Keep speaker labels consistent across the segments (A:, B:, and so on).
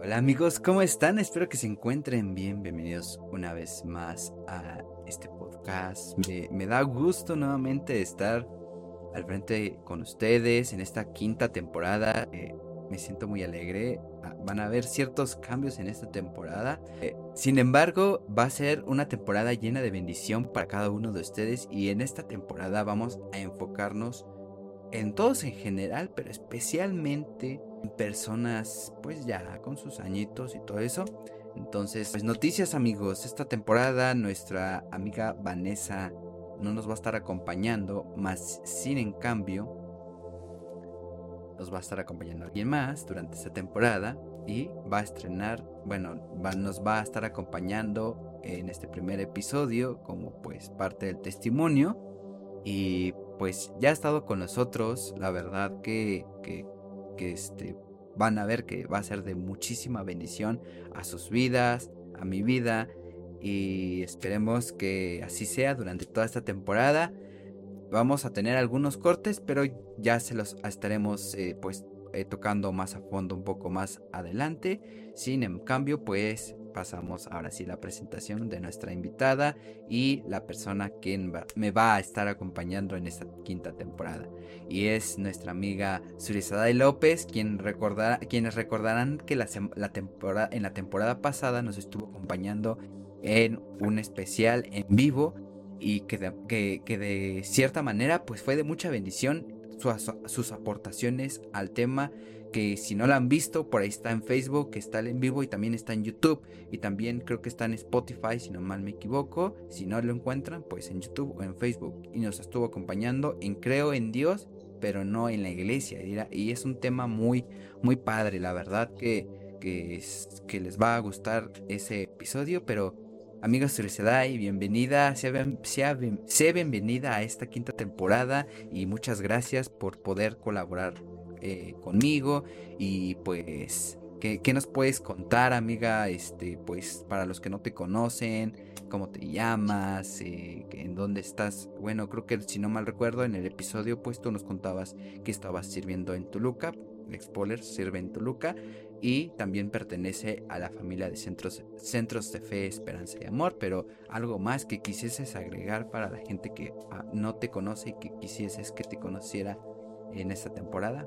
A: Hola amigos, ¿cómo están? Espero que se encuentren bien. Bienvenidos una vez más a este podcast. Me, da gusto nuevamente estar al frente con ustedes en esta quinta temporada. Eh, me siento muy alegre. Ah, van a haber ciertos cambios en esta temporada. Eh, sin embargo, va a ser una temporada llena de bendición para cada uno de ustedes y en esta temporada vamos a enfocarnos en todos en general, pero especialmente en personas pues ya con sus añitos y todo eso. Entonces, pues noticias amigos, esta temporada nuestra amiga Vanessa no nos va a estar acompañando, más sin en cambio nos va a estar acompañando alguien más durante esta temporada y va a estrenar, bueno, nos va a estar acompañando en este primer episodio como pues parte del testimonio y pues ya ha estado con nosotros, la verdad que, que, este, van a ver que va a ser de muchísima bendición a sus vidas, a mi vida y esperemos que así sea durante toda esta temporada. Vamos a tener algunos cortes, pero ya se los estaremos eh, pues eh, tocando más a fondo un poco más adelante. Sin en cambio, pues pasamos ahora sí la presentación de nuestra invitada y la persona que me va a estar acompañando en esta quinta temporada. Y es nuestra amiga Surizaday López, quien recordará, quienes recordarán que la, temporada, en la temporada pasada nos estuvo acompañando en un especial en vivo y que de, que, de cierta manera pues fue de mucha bendición sus aportaciones al tema que si no la han visto, por ahí está en Facebook, está en vivo y también está en YouTube. Y también creo que está en Spotify, si no mal me equivoco. Si no lo encuentran, pues en YouTube o en Facebook. Y nos estuvo acompañando en Creo en Dios, pero no en la iglesia. Y es un tema muy, muy padre, la verdad que, que, les va a gustar ese episodio, pero... Amigos y bienvenida, sea, sea, sea bienvenida a esta quinta temporada y muchas gracias por poder colaborar eh, conmigo y pues ¿qué, nos puedes contar amiga este pues para los que no te conocen cómo te llamas eh, en dónde estás bueno creo que si no mal recuerdo en el episodio pues tú nos contabas que estabas sirviendo en Toluca Expoler sirve en Toluca y también pertenece a la familia de centros, centros de fe, esperanza y amor, pero algo más que quisieses agregar para la gente que ah, no te conoce y que quisieses que te conociera en esta temporada.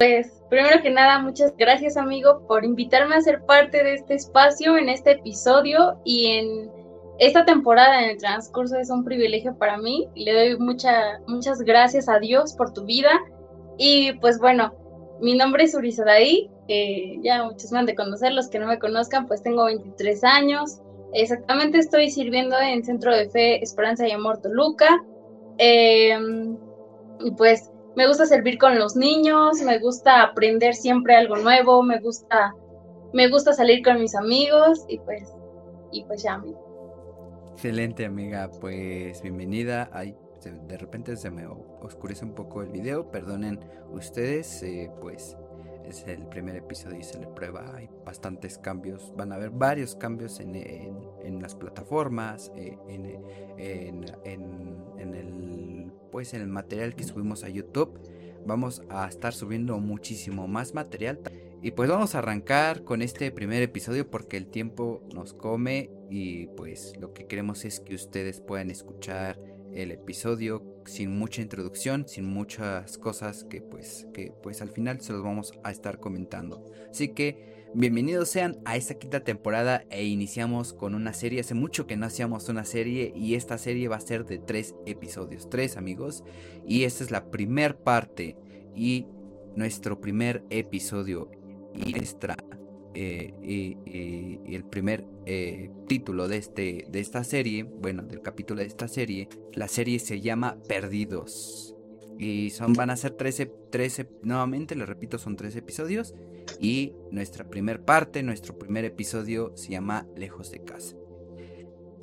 B: Pues primero que nada, muchas gracias amigo por invitarme a ser parte de este espacio en este episodio y en esta temporada en el transcurso es un privilegio para mí. Le doy mucha, muchas gracias a Dios por tu vida. Y pues bueno, mi nombre es Urizadaí, eh, ya muchos me han de conocer, los que no me conozcan, pues tengo 23 años. Exactamente estoy sirviendo en Centro de Fe, Esperanza y Amor Toluca. Em, y pues me gusta servir con los niños, me gusta aprender siempre algo nuevo, me gusta, me gusta salir con mis amigos y pues, y pues ya,
A: Excelente, amiga, pues bienvenida. Ay, de repente se me oscurece un poco el video, perdonen ustedes, eh, pues es el primer episodio y se le prueba, hay bastantes cambios, van a haber varios cambios en, en, las plataformas, eh, en, en el pues en el material que subimos a YouTube vamos a estar subiendo muchísimo más material. Y pues vamos a arrancar con este primer episodio porque el tiempo nos come y pues lo que queremos es que ustedes puedan escuchar el episodio sin mucha introducción, sin muchas cosas que pues que pues al final se los vamos a estar comentando. Así que Bienvenidos sean a esta quinta temporada e iniciamos con una serie. Hace mucho que no hacíamos una serie y esta serie va a ser de tres episodios, tres amigos. Y esta es la primer parte y nuestro primer episodio y nuestra eh, y, el primer eh, título de, este, de esta serie, bueno, del capítulo de esta serie, la serie se llama Perdidos. Y son, van a ser 13, 13, nuevamente, les repito, son tres episodios. Y nuestra primer parte, nuestro primer episodio se llama Lejos de casa.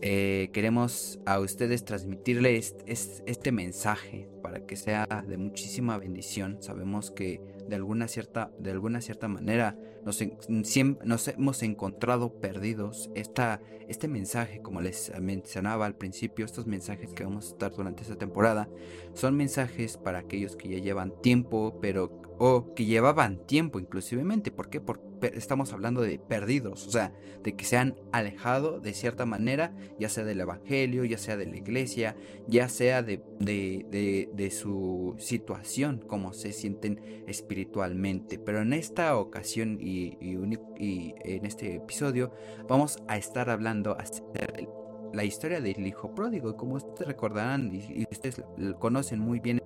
A: Eh, queremos a ustedes transmitirles este, mensaje para que sea de muchísima bendición. Sabemos que de alguna cierta, de alguna cierta manera nos, nos hemos encontrado perdidos. Esta, este mensaje, como les mencionaba al principio, estos mensajes que vamos a estar durante esta temporada, son mensajes para aquellos que ya llevan tiempo, pero o que llevaban tiempo inclusivemente. ¿Por qué? Por, estamos hablando de perdidos, o sea, de que se han alejado de cierta manera, ya sea del Evangelio, ya sea de la iglesia, ya sea de, de, su situación, como se sienten espiritualmente. Pero en esta ocasión y, en este episodio vamos a estar hablando acerca de la historia del hijo pródigo. Como ustedes recordarán y, ustedes conocen muy bien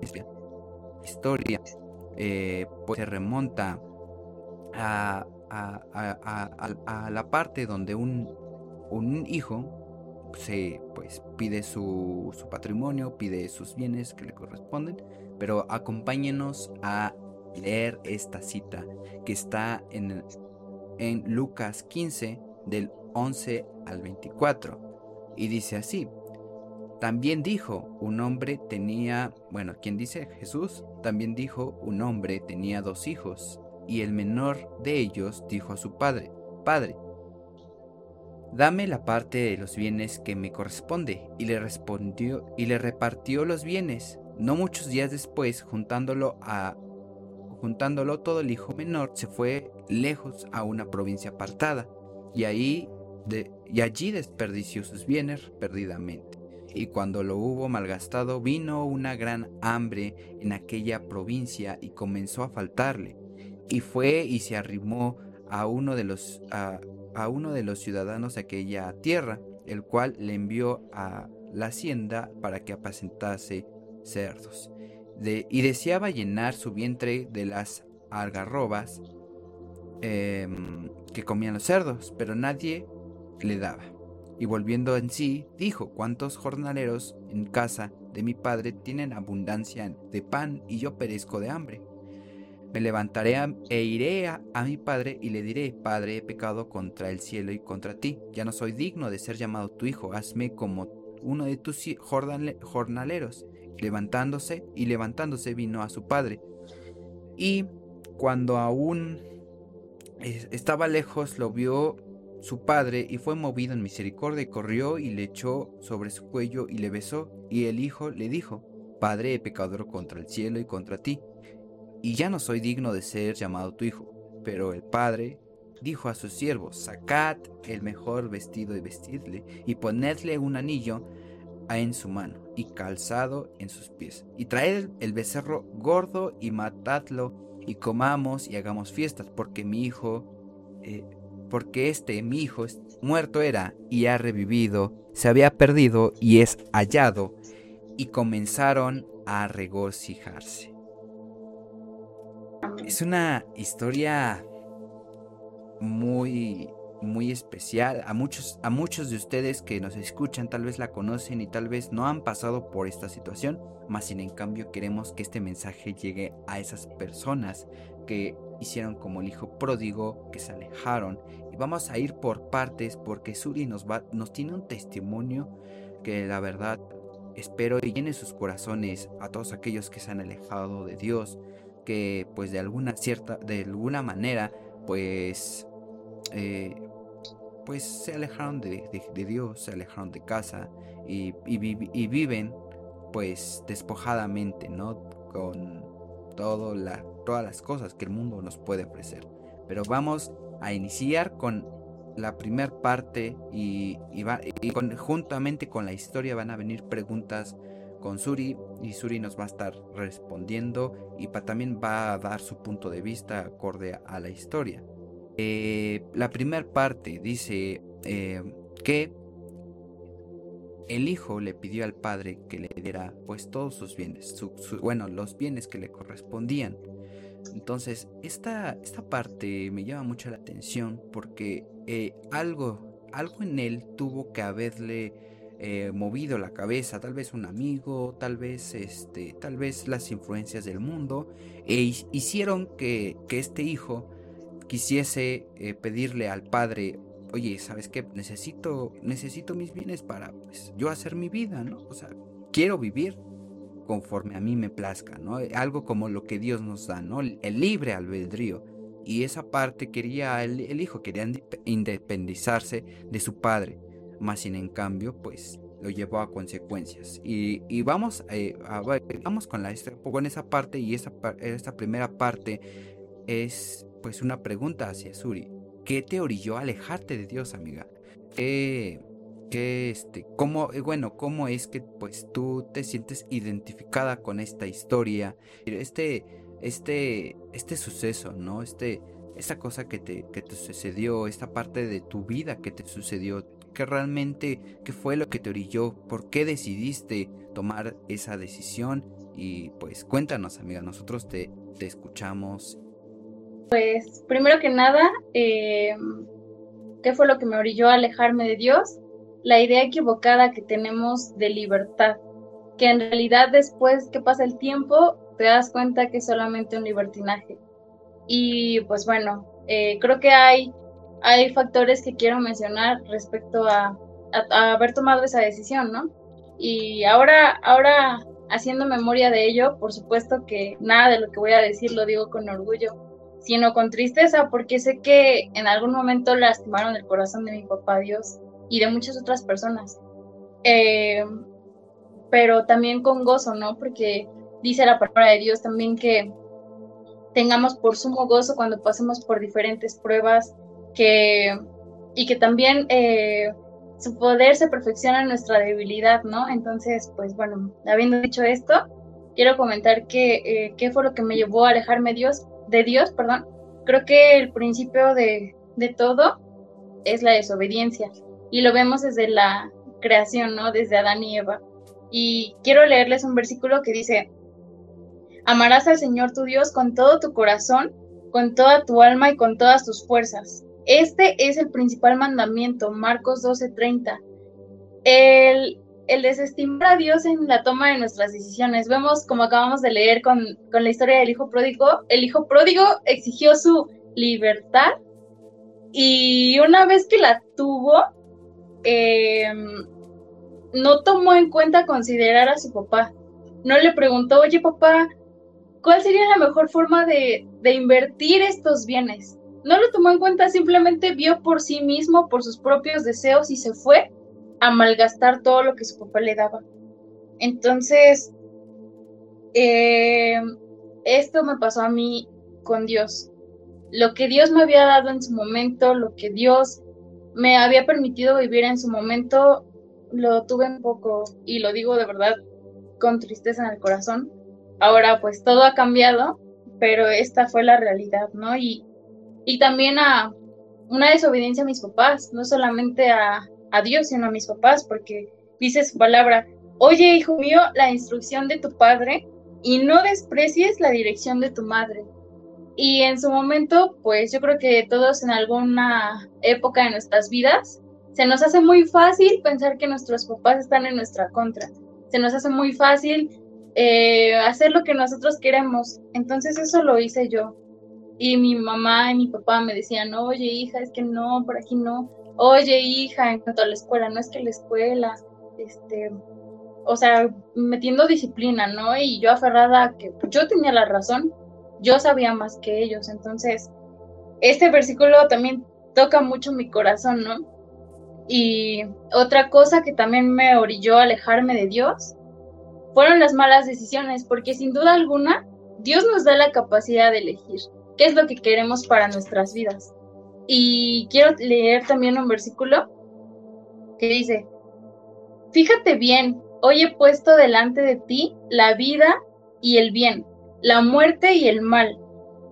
A: esta historia, eh, pues se remonta a, la parte donde un, un hijo se pues pide su, su, patrimonio, pide sus bienes que le corresponden, pero acompáñenos a leer esta cita que está en, en Lucas 15 del 11 al 24 y dice así, también dijo, un hombre tenía, bueno, ¿quién dice? Jesús, también dijo, un hombre tenía dos hijos y el menor de ellos dijo a su padre, Padre, dame la parte de los bienes que me corresponde. Y le respondió y le repartió los bienes. No muchos días después, juntándolo a juntándolo todo el hijo menor se fue lejos a una provincia apartada y ahí y allí desperdició sus bienes perdidamente. Y cuando lo hubo malgastado, vino una gran hambre en aquella provincia y comenzó a faltarle y fue y se arrimó a uno de los, a, uno de los ciudadanos de aquella tierra, el cual le envió a la hacienda para que apacentase cerdos. y deseaba llenar su vientre de las algarrobas em, que comían los cerdos, pero nadie le daba. Y volviendo en sí, dijo, ¿cuántos jornaleros en casa de mi padre tienen abundancia de pan y yo perezco de hambre? Me levantaré e iré a, mi padre y le diré, Padre, he pecado contra el cielo y contra ti. Ya no soy digno de ser llamado tu hijo. Hazme como uno de tus jornaleros. Levantándose y levantándose vino a su padre. Y cuando aún estaba lejos, lo vio su padre y fue movido en misericordia y corrió y le echó sobre su cuello y le besó. Y el hijo le dijo, Padre, he pecado contra el cielo y contra ti y ya no soy digno de ser llamado tu hijo. Pero el padre dijo a sus siervos, sacad el mejor vestido y vestidle, y ponedle un anillo en su mano, y calzado en sus pies, y traed el becerro gordo y matadlo, y comamos y hagamos fiestas, porque mi hijo, eh, porque este mi hijo muerto era y ha revivido, se había perdido y es hallado, y comenzaron a regocijarse. Es una historia muy muy especial. A muchos, a muchos de ustedes que nos escuchan tal vez la conocen y tal vez no han pasado por esta situación, más sin en cambio queremos que este mensaje llegue a esas personas que hicieron como el hijo pródigo, que se alejaron. Y vamos a ir por partes porque Suri nos, va, nos tiene un testimonio que la verdad espero y llene sus corazones a todos aquellos que se han alejado de Dios, que pues de alguna cierta, de alguna manera, pues, eh, pues se alejaron de, Dios, se alejaron de casa y, y, viven pues despojadamente, ¿no? Con todo la, todas las cosas que el mundo nos puede ofrecer. Pero vamos a iniciar con la primer parte y, y, juntamente con la historia van a venir preguntas con Suri y Suri nos va a estar respondiendo y también va a dar su punto de vista acorde a la historia. Eh, la primera parte dice eh, que el hijo le pidió al padre que le diera pues todos sus bienes, bueno, los bienes que le correspondían. Entonces, esta, esta parte me llama mucho la atención porque eh, algo, algo en él tuvo que haberle eh, movido la cabeza, tal vez un amigo, tal vez este, tal vez las influencias del mundo, e hicieron que, este hijo quisiese eh, pedirle al padre, oye, ¿sabes qué? Necesito, necesito mis bienes para pues, yo hacer mi vida, ¿no? O sea, quiero vivir conforme a mí me plazca, ¿no? Algo como lo que Dios nos da, ¿no? El libre albedrío. Y esa parte quería, el, hijo quería independizarse de su padre más sin en cambio, pues lo llevó a consecuencias. Y, vamos, eh, vamos con, la, con esa parte y esa, esta primera parte es pues una pregunta hacia Suri. ¿Qué te orilló a alejarte de Dios, amiga? ¿Qué, este, cómo, eh, bueno, cómo es que pues tú te sientes identificada con esta historia, este, este, este suceso, ¿no? Este, esta cosa que te, que te sucedió, esta parte de tu vida que te sucedió, que realmente, qué fue lo que te orilló, por qué decidiste tomar esa decisión y pues cuéntanos, amiga, nosotros te, te escuchamos.
B: Pues primero que nada, eh, ¿qué fue lo que me orilló alejarme de Dios? La idea equivocada que tenemos de libertad, que en realidad después que pasa el tiempo te das cuenta que es solamente un libertinaje. Y pues bueno, eh, creo que hay, hay factores que quiero mencionar respecto a, a, haber tomado esa decisión, ¿no? Y ahora, ahora haciendo memoria de ello, por supuesto que nada de lo que voy a decir lo digo con orgullo, sino con tristeza, porque sé que en algún momento lastimaron el corazón de mi papá Dios y de muchas otras personas. Eh, pero también con gozo, ¿no? Porque dice la palabra de Dios también que tengamos por sumo gozo cuando pasemos por diferentes pruebas, que, y que también eh, su poder se perfecciona en nuestra debilidad, ¿no? Entonces, pues bueno, habiendo dicho esto, quiero comentar que eh, qué fue lo que me llevó a alejarme Dios, de Dios, perdón. Creo que el principio de, de todo es la desobediencia y lo vemos desde la creación, ¿no? Desde Adán y Eva. Y quiero leerles un versículo que dice, Amarás al Señor tu Dios con todo tu corazón, con toda tu alma y con todas tus fuerzas. Este es el principal mandamiento, Marcos 12:30. El, el desestimar a Dios en la toma de nuestras decisiones. Vemos, como acabamos de leer con, la historia del hijo pródigo, el hijo pródigo exigió su libertad y una vez que la tuvo, em, no tomó en cuenta considerar a su papá. No le preguntó, oye papá, ¿cuál sería la mejor forma de, invertir estos bienes? No lo tomó en cuenta, simplemente vio por sí mismo, por sus propios deseos y se fue a malgastar todo lo que su papá le daba. Entonces, eh, esto me pasó a mí con Dios. Lo que Dios me había dado en su momento, lo que Dios me había permitido vivir en su momento, lo tuve un poco, y lo digo de verdad con tristeza en el corazón, Ahora pues todo ha cambiado, pero esta fue la realidad, ¿no? Y, y también a una desobediencia a mis papás, no solamente a, a Dios, sino a mis papás, porque dice su palabra, oye hijo mío, la instrucción de tu padre y no desprecies la dirección de tu madre. Y en su momento, pues yo creo que todos en alguna época de nuestras vidas, se nos hace muy fácil pensar que nuestros papás están en nuestra contra. Se nos hace muy fácil eh, hacer lo que nosotros queremos. Entonces eso lo hice yo. Y mi mamá y mi papá me decían, oye hija, es que no, por aquí no. Oye hija, en cuanto a la escuela, no es que la escuela, este, o sea, metiendo disciplina, ¿no? Y yo aferrada a que yo tenía la razón, yo sabía más que ellos. Entonces, este versículo también toca mucho mi corazón, ¿no? Y otra cosa que también me orilló a alejarme de Dios fueron las malas decisiones, porque sin duda alguna Dios nos da la capacidad de elegir qué es lo que queremos para nuestras vidas. Y quiero leer también un versículo que dice, fíjate bien, hoy he puesto delante de ti la vida y el bien, la muerte y el mal.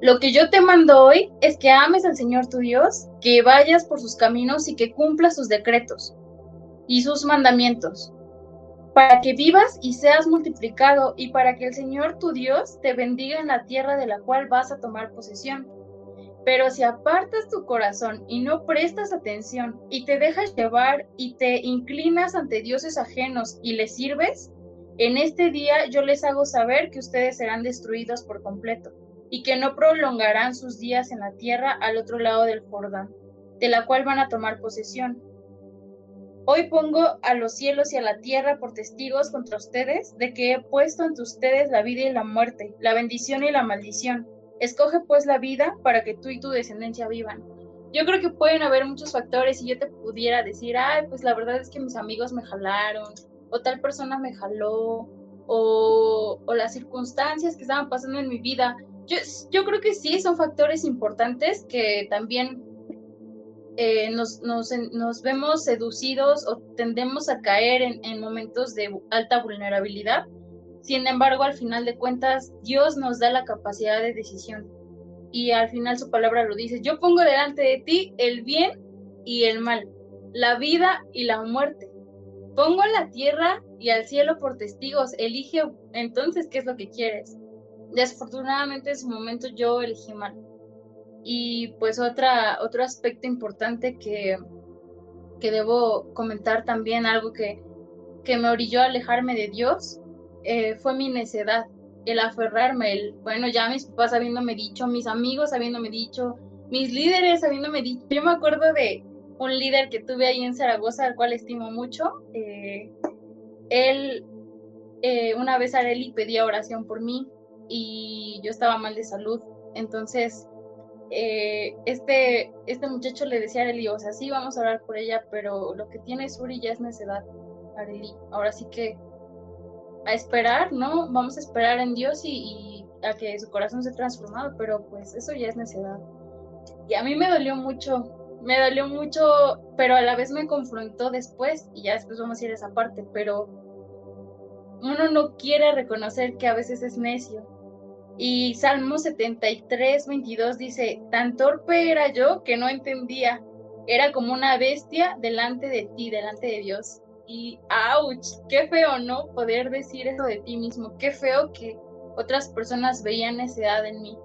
B: Lo que yo te mando hoy es que ames al Señor tu Dios, que vayas por sus caminos y que cumplas sus decretos y sus mandamientos para que vivas y seas multiplicado, y para que el Señor tu Dios te bendiga en la tierra de la cual vas a tomar posesión. Pero si apartas tu corazón y no prestas atención, y te dejas llevar y te inclinas ante dioses ajenos y les sirves, en este día yo les hago saber que ustedes serán destruidos por completo, y que no prolongarán sus días en la tierra al otro lado del Jordán, de la cual van a tomar posesión Hoy pongo a los cielos y a la tierra por testigos contra ustedes de que he puesto entre ustedes la vida y la muerte, la bendición y la maldición. Escoge pues la vida para que tú y tu descendencia vivan. Yo creo que pueden haber muchos factores y yo te pudiera decir, ay, pues la verdad es que mis amigos me jalaron, o tal persona me jaló, o, las circunstancias que estaban pasando en mi vida yo, yo creo que sí, son factores importantes que también eh, nos, nos, nos, vemos seducidos o tendemos a caer en, momentos de alta vulnerabilidad. Sin embargo, al final de cuentas, Dios nos da la capacidad de decisión. Y al final su palabra lo dice, yo pongo delante de ti el bien y el mal, la vida y la muerte. Pongo la tierra y al cielo por testigos, elige entonces qué es lo que quieres. Desafortunadamente en su momento yo elegí mal. Y pues otra, otro aspecto importante que, que debo comentar también, algo que, que me orilló a alejarme de Dios, eh, fue mi necedad, el aferrarme, el, bueno, ya mis papás habiéndome dicho, mis amigos habiéndome dicho, mis líderes habiéndome dicho. Yo me acuerdo de un líder que tuve ahí en Zaragoza, al cual estimo mucho. Eh, él, eh, una vez Areli pedía oración por mí y yo estaba mal de salud. Entonces, eh, este, este muchacho le decía a Areli, o sea, sí, vamos a orar por ella, pero lo que tiene Suri ya es necedad, Areli. Ahora sí que a esperar, ¿no? Vamos a esperar en Dios y, a que su corazón se transformado, pero pues eso ya es necedad. Y a mí me dolió mucho, me dolió mucho, pero a la vez me confrontó después, y ya después vamos a ir a esa parte, pero uno no quiere reconocer que a veces es necio. Y Salmo 73, 22 dice, tan torpe era yo que no entendía, era como una bestia delante de ti, delante de Dios. Y, ouch, qué feo, ¿no? Poder decir eso de ti mismo, qué feo que otras personas veían necedad en mí.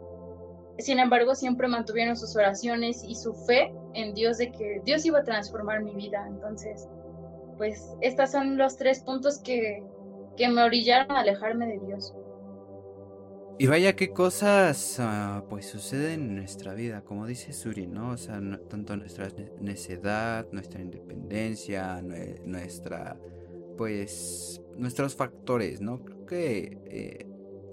B: Sin embargo, siempre mantuvieron sus oraciones y su fe en Dios de que Dios iba a transformar mi vida. Entonces, pues estos son los tres puntos que, que me orillaron a alejarme de Dios.
A: Y vaya qué cosas ah, pues suceden en nuestra vida, como dice Suri, ¿no? O sea, tanto nuestra necedad, nuestra independencia, nuestra, pues, nuestros factores, ¿no? Creo que eh,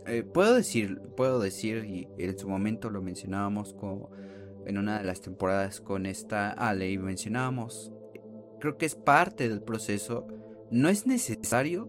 A: eh, puedo decir, puedo decir, y en su momento lo mencionábamos como en una de las temporadas con esta Ale y mencionábamos, creo que es parte del proceso, no es necesario,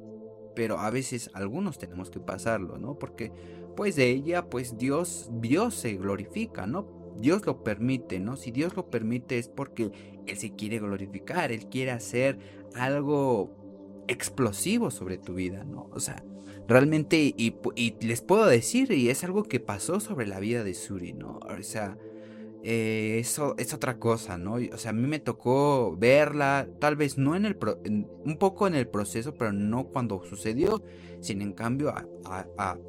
A: pero a veces algunos tenemos que pasarlo, ¿no? Porque pues de ella, pues Dios, Dios se glorifica, ¿no? Dios lo permite, ¿no? Si Dios lo permite es porque Él se quiere glorificar, Él quiere hacer algo explosivo sobre tu vida, ¿no? O sea, realmente, y, y les puedo decir, y es algo que pasó sobre la vida de Suri, ¿no? O sea, eh, eso es otra cosa, ¿no? O sea, a mí me tocó verla, tal vez no en el, un poco en el proceso, pero no cuando sucedió, sin en cambio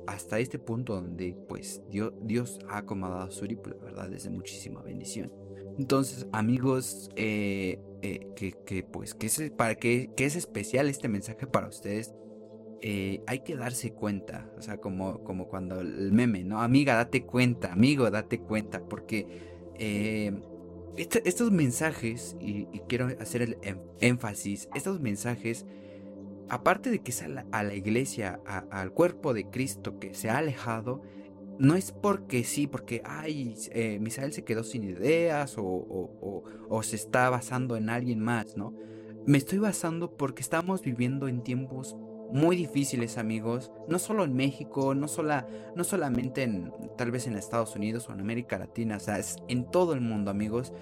A: hasta este punto donde pues Dios, Dios ha acomodado a Suri, pues la verdad es de muchísima bendición. Entonces, amigos, eh, eh, que, pues que es, para que, es especial este mensaje para ustedes. Hay que darse cuenta, o sea, como, como cuando el meme, ¿no? Amiga, date cuenta, amigo, date cuenta, porque eh, estos mensajes, y, quiero hacer el em, énfasis, estos mensajes, aparte de que es a la, iglesia, al cuerpo de Cristo que se ha alejado, no es porque sí, porque, ay, eh, Misael se quedó sin ideas o, o, se está basando en alguien más, ¿no? Me estoy basando porque estamos viviendo en tiempos muy difíciles, amigos, no solo en México, no, sola, no solamente en tal vez en Estados Unidos o en América Latina, o sea, es en todo el mundo, amigos.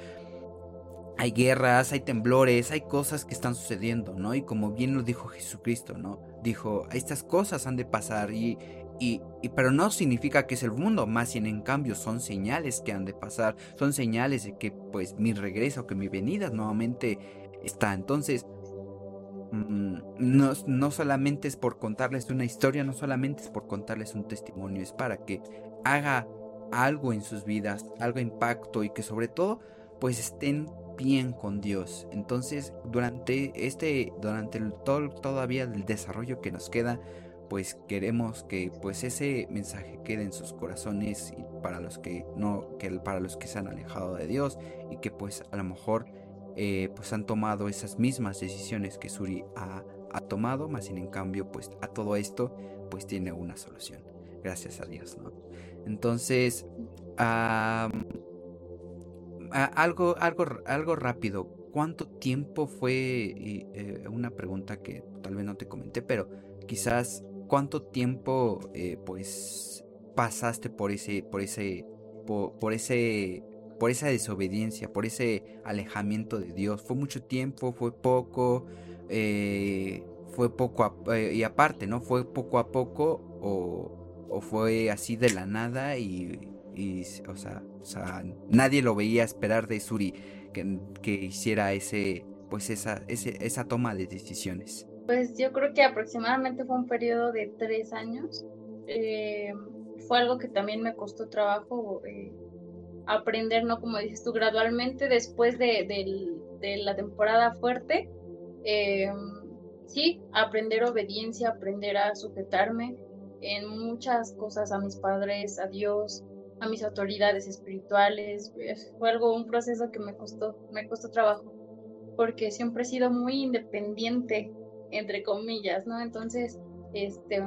A: Hay guerras, hay temblores, hay cosas que están sucediendo, ¿no? Y como bien lo dijo Jesucristo, ¿no? Dijo, estas cosas han de pasar y, y, y, pero no significa que es el mundo, más bien en cambio son señales que han de pasar, son señales de que pues mi regreso, que mi venida nuevamente está. Entonces, no, no solamente es por contarles una historia, no solamente es por contarles un testimonio, es para que haga algo en sus vidas, algo impacto y que sobre todo pues estén bien con Dios. Entonces, durante este durante el, todo todavía el desarrollo que nos queda, pues queremos que pues ese mensaje quede en sus corazones y para los que no que para los que se han alejado de Dios y que pues a lo mejor eh, pues han tomado esas mismas decisiones que Suri ha, tomado, más sin en cambio, pues a todo esto, pues tiene una solución. Gracias a Dios, ¿no? Entonces, algo, algo, algo rápido. ¿Cuánto tiempo fue? Eh, una pregunta que tal vez no te comenté, pero quizás cuánto tiempo, eh, pues, pasaste por ese, por ese, por, ese, por esa desobediencia, por ese alejamiento de Dios. Fue mucho tiempo, fue poco, eh, fue poco eh, y aparte, ¿no? Fue poco a poco o, o fue así de la nada y, y o, sea, o sea, nadie lo veía esperar de Suri que, que hiciera ese, pues esa, ese, esa toma de decisiones.
B: Pues yo creo que aproximadamente fue un periodo de tres años. Eh, fue algo que también me costó trabajo eh, aprender, ¿no? Como dices tú, gradualmente después de, de la temporada fuerte. Eh, sí, aprender obediencia, aprender a sujetarme en muchas cosas a mis padres, a Dios, a mis autoridades espirituales. Fue algo, un proceso que me costó, me costó trabajo, porque siempre he sido muy independiente entre comillas, ¿no? Entonces, este,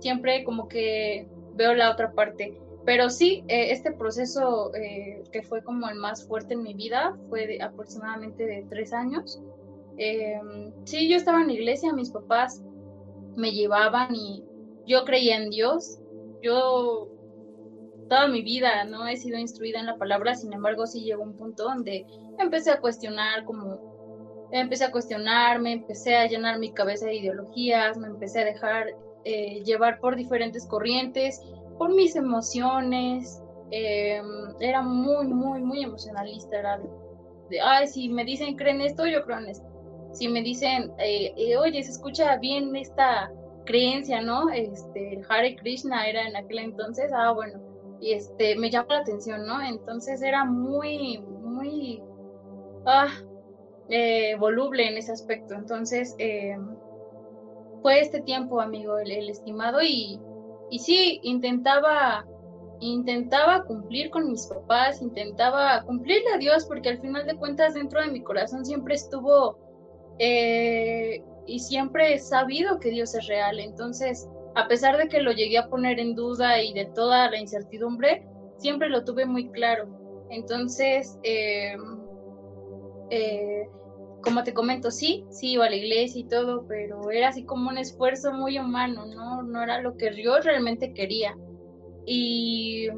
B: siempre como que veo la otra parte. Pero sí, eh, este proceso eh, que fue como el más fuerte en mi vida fue de aproximadamente de tres años. Em, sí, yo estaba en la iglesia, mis papás me llevaban y yo creía en Dios. Yo toda mi vida no he sido instruida en la palabra, sin embargo sí llegó un punto donde empecé a cuestionar como empecé a cuestionarme, empecé a llenar mi cabeza de ideologías, me empecé a dejar eh, llevar por diferentes corrientes, por mis emociones. Em, era muy, muy, muy emocionalista. Era ay, si me dicen creen esto, yo creo en esto. Si me dicen, eh, eh, oye, se escucha bien esta creencia, ¿no? Este, Hare Krishna era en aquel entonces, ah, bueno, y este, me llama la atención, ¿no? Entonces era muy, muy, ah, eh, voluble en ese aspecto. Entonces, eh, fue este tiempo, amigo, el, estimado, y, y sí, intentaba, intentaba cumplir con mis papás, intentaba cumplirle a Dios, porque al final de cuentas dentro de mi corazón siempre estuvo eh, y siempre he sabido que Dios es real. Entonces, a pesar de que lo llegué a poner en duda y de toda la incertidumbre, siempre lo tuve muy claro. Entonces, eh, eh, como te comento, sí, sí iba a la iglesia y todo, pero era así como un esfuerzo muy humano, ¿no? No era lo que yo realmente quería. Y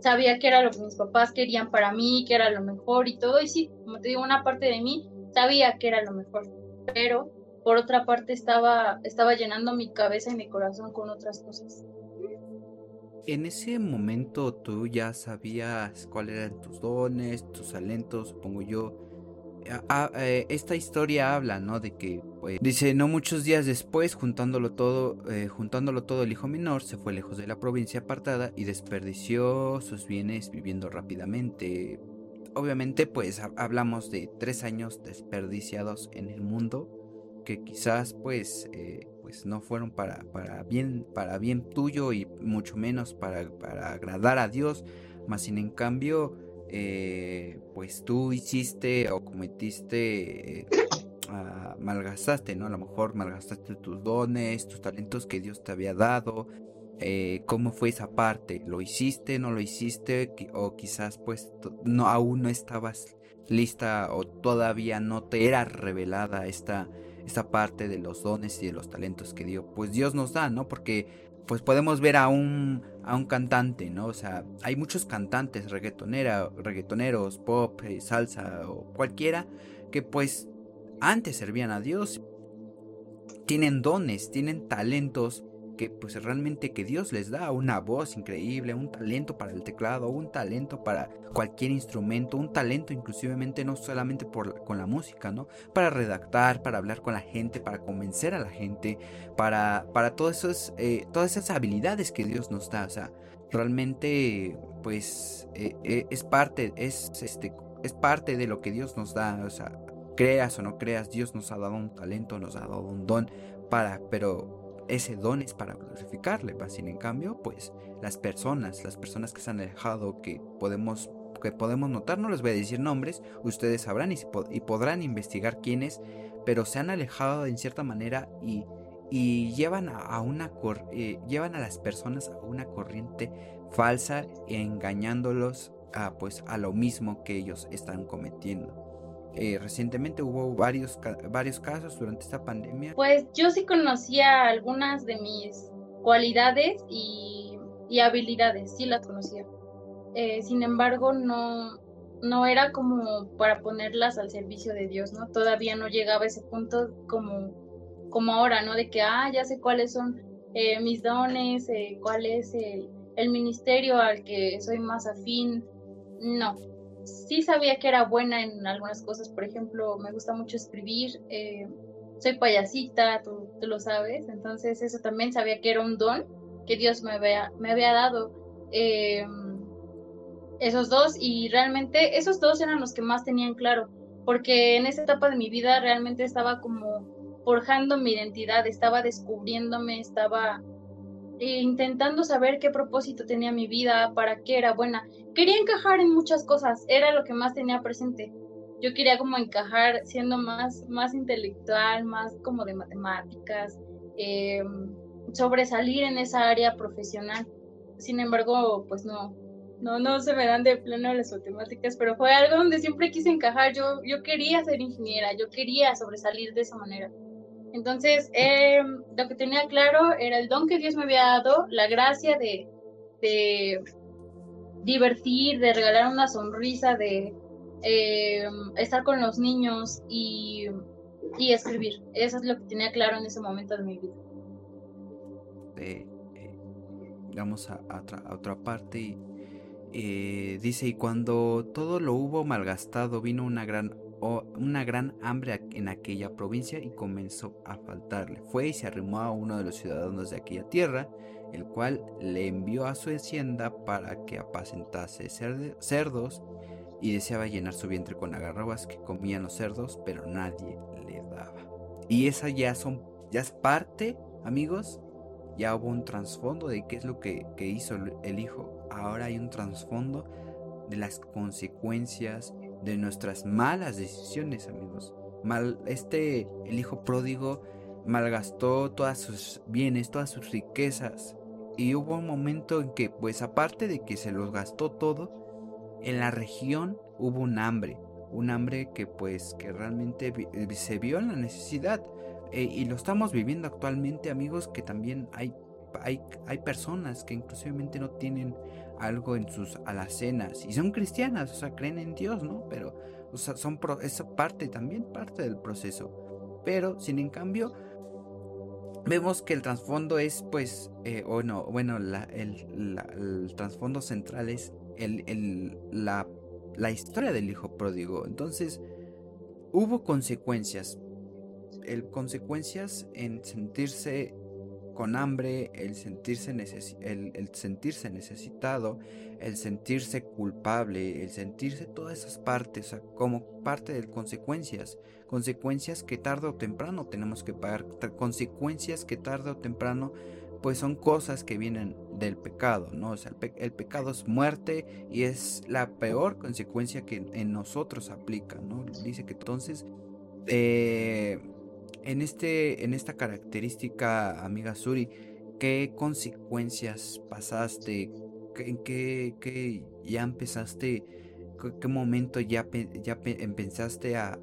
B: sabía que era lo que mis papás querían para mí, que era lo mejor y todo, y sí, como te digo, una parte de mí sabía que era lo mejor, pero por otra parte estaba, estaba llenando mi cabeza y mi corazón con otras cosas.
A: En ese momento tú ya sabías cuáles eran tus dones, tus talentos, supongo yo, eh, esta historia habla, ¿no? De que, pues, dice, no muchos días después, juntándolo todo, eh, juntándolo todo, el hijo menor se fue lejos de la provincia apartada y desperdició sus bienes viviendo rápidamente. Obviamente, pues, hablamos de tres años desperdiciados en el mundo, que quizás, pues, eh, pues no fueron para, para, bien, para bien tuyo y mucho menos para, para agradar a Dios, más sin en cambio eh, pues tú hiciste o cometiste, eh, ah, malgastaste, ¿no? A lo mejor malgastaste tus dones, tus talentos que Dios te había dado. Eh, ¿Cómo fue esa parte? ¿Lo hiciste, no lo hiciste? O quizás pues no, aún no estabas lista o todavía no te era revelada esta, esta parte de los dones y de los talentos que Dios, pues Dios nos da, ¿no? Porque pues podemos ver a un, a un cantante, ¿no? O sea, hay muchos cantantes reggaetonera, reggaetoneros, pop, eh, salsa o cualquiera que pues antes servían a Dios. Tienen dones, tienen talentos que pues realmente que Dios les da una voz increíble, un talento para el teclado, un talento para cualquier instrumento, un talento inclusivemente no solamente por, con la música, ¿no? Para redactar, para hablar con la gente, para convencer a la gente, para, para todas, eh, todas esas habilidades que Dios nos da, o sea, realmente pues eh, eh, es parte, es, este, es parte de lo que Dios nos da, o sea, creas o no creas, Dios nos ha dado un talento, nos ha dado un don para, pero ese don es para glorificarle, sin en cambio, pues las personas, las personas que se han alejado, que podemos, que podemos notar, no les voy a decir nombres, ustedes sabrán y, podrán investigar quiénes, pero se han alejado en cierta manera y, y llevan a, una eh, llevan a las personas a una corriente falsa engañándolos a, pues, a lo mismo que ellos están cometiendo. Eh, recientemente hubo varios, varios casos durante esta pandemia.
B: Pues yo sí conocía algunas de mis cualidades y habilidades, sí las conocía. Eh, sin embargo, no, no era como para ponerlas al servicio de Dios, ¿no? Todavía no llegaba a ese punto como, como ahora, ¿no? De que, ah, ya sé cuáles son eh, mis dones, eh, cuál es el, ministerio al que soy más afín. No, sí sabía que era buena en algunas cosas, por ejemplo, me gusta mucho escribir, eh, soy payasita, tú, lo sabes, entonces eso también sabía que era un don que Dios me había, me había dado. Eh, esos dos y realmente esos dos eran los que más tenían claro, porque en esa etapa de mi vida realmente estaba como forjando mi identidad, estaba descubriéndome, estaba intentando saber qué propósito tenía mi vida, para qué era buena. Quería encajar en muchas cosas, era lo que más tenía presente. Yo quería como encajar siendo más, más intelectual, más como de matemáticas, eh, sobresalir en esa área profesional. Sin embargo, pues no, no, no se me dan de pleno las matemáticas, pero fue algo donde siempre quise encajar. Yo, yo quería ser ingeniera, yo quería sobresalir de esa manera. Entonces, eh, lo que tenía claro era el don que Dios me había dado, la gracia de, divertir, de regalar una sonrisa, de eh, estar con los niños y, escribir. Eso es lo que tenía claro en ese momento de mi vida.
A: Eh, vamos a, a, a, otra parte dice, y cuando todo lo hubo malgastado, vino una gran, una gran hambre en aquella provincia y comenzó a faltarle. Fue y se arrimó a uno de los ciudadanos de aquella tierra, el cual le envió a su hacienda para que apacentase cerdos y deseaba llenar su vientre con agarrabas que comían los cerdos, pero nadie le daba. Y esa ya son, ya es parte, amigos, ya hubo un trasfondo de qué es lo que, que hizo el hijo ahora hay un trasfondo de las consecuencias de nuestras malas decisiones, amigos. Mal, este, el hijo pródigo, malgastó todas sus bienes, todas sus riquezas. Y hubo un momento en que, pues aparte de que se los gastó todo, en la región hubo un hambre. Un hambre que pues que realmente se vio en la necesidad. Eh, y lo estamos viviendo actualmente, amigos, que también hay, hay, hay personas que inclusivamente no tienen algo en sus alacenas y son cristianas, o sea, creen en Dios, ¿no? Pero, o sea, son esa parte también parte del proceso. Pero, sin en cambio, vemos que el trasfondo es, pues, eh, o no, bueno, la, el, el trasfondo central es el, el, la, la historia del hijo pródigo. Entonces, hubo consecuencias. El, consecuencias en sentirse con hambre, el sentirse, el, sentirse necesitado, el sentirse culpable, el sentirse todas esas partes como parte de consecuencias, consecuencias que tarde o temprano tenemos que pagar, consecuencias que tarde o temprano pues son cosas que vienen del pecado, ¿no? O sea, el, pecado es muerte y es la peor consecuencia que en nosotros aplica, ¿no? Dice que entonces... Eh, en, este, en esta característica, amiga Suri, ¿qué consecuencias pasaste? ¿En qué, ya empezaste? ¿Qué momento ya, ya empezaste a,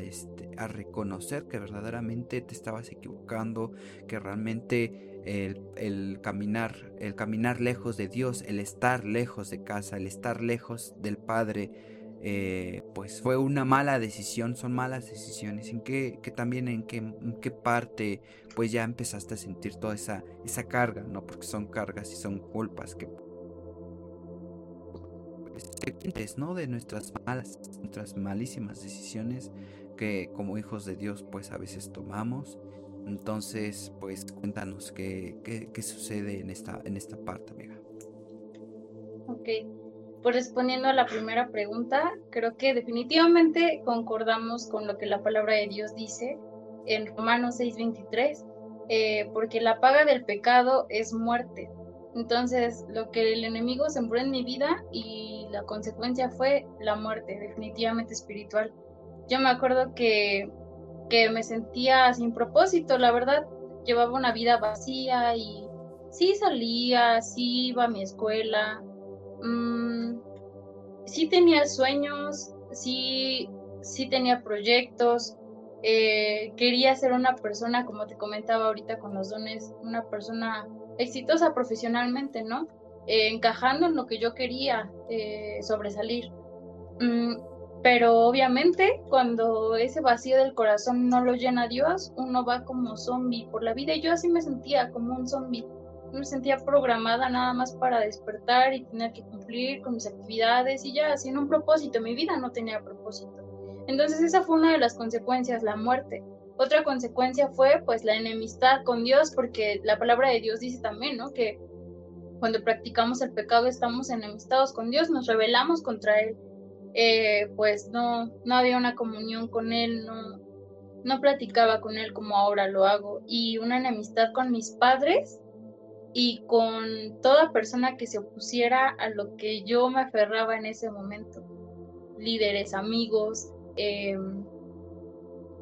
A: este, a reconocer que verdaderamente te estabas equivocando, que realmente el, el, caminar, el caminar lejos de Dios, el estar lejos de casa, el estar lejos del Padre, eh, pues fue una mala decisión, son malas decisiones, en qué, que también en qué, qué parte pues ya empezaste a sentir toda esa, esa carga, ¿no? Porque son cargas y son culpas que pues, ¿no? De nuestras malas, nuestras malísimas decisiones que como hijos de Dios pues a veces tomamos. Entonces, pues cuéntanos qué, qué, qué sucede en esta, en esta parte, amiga.
B: Ok, pues respondiendo a la primera pregunta, creo que definitivamente concordamos con lo que la palabra de Dios dice en Romanos 6:23, eh, porque la paga del pecado es muerte. Entonces, lo que el enemigo sembró en mi vida y la consecuencia fue la muerte, definitivamente espiritual. Yo me acuerdo que, que me sentía sin propósito, la verdad, llevaba una vida vacía y sí salía, sí iba a mi escuela, Mm, sí tenía sueños, sí, sí tenía proyectos, eh, quería ser una persona, como te comentaba ahorita con los dones, una persona exitosa profesionalmente, ¿no? eh, encajando en lo que yo quería eh, sobresalir. Mm, pero obviamente cuando ese vacío del corazón no lo llena Dios, uno va como zombie por la vida y yo así me sentía como un zombie. Me sentía programada nada más para despertar y tener que cumplir con mis actividades y ya, sin un propósito. Mi vida no tenía propósito. Entonces esa fue una de las consecuencias, la muerte. Otra consecuencia fue pues la enemistad con Dios, porque la palabra de Dios dice también, ¿no? Que cuando practicamos el pecado estamos enemistados con Dios, nos rebelamos contra Él. Eh, pues no, no había una comunión con Él, no, no platicaba con Él como ahora lo hago. Y una enemistad con mis padres y con toda persona que se opusiera a lo que yo me aferraba en ese momento. Líderes, amigos, eh,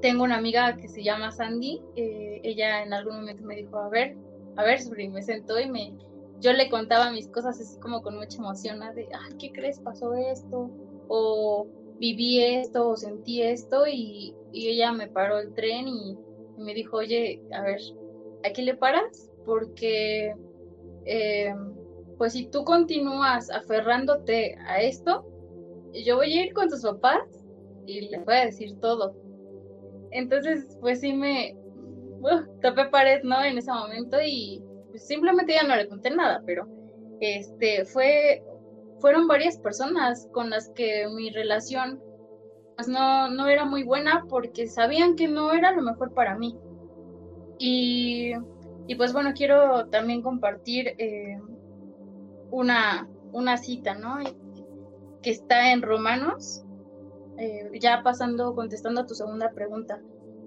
B: tengo una amiga que se llama Sandy, eh, ella en algún momento me dijo, a ver, a ver, me sentó y me, yo le contaba mis cosas así como con mucha emoción, de, ¿qué crees? Pasó esto, o viví esto, o sentí esto, y, ella me paró el tren y, me dijo, oye, a ver, ¿aquí le paras? Porque, eh, pues si tú continúas aferrándote a esto, yo voy a ir con tus papás y les voy a decir todo entonces, pues sí me uh, topé pared, ¿no? En ese momento y pues, simplemente ya no le conté nada, pero este fue fueron varias personas con las que mi relación pues no, no era muy buena porque sabían que no era lo mejor para mí. Y, y pues bueno, quiero también compartir eh, una, una cita, ¿no? Que está en Romanos eh, ya pasando, contestando a tu segunda pregunta,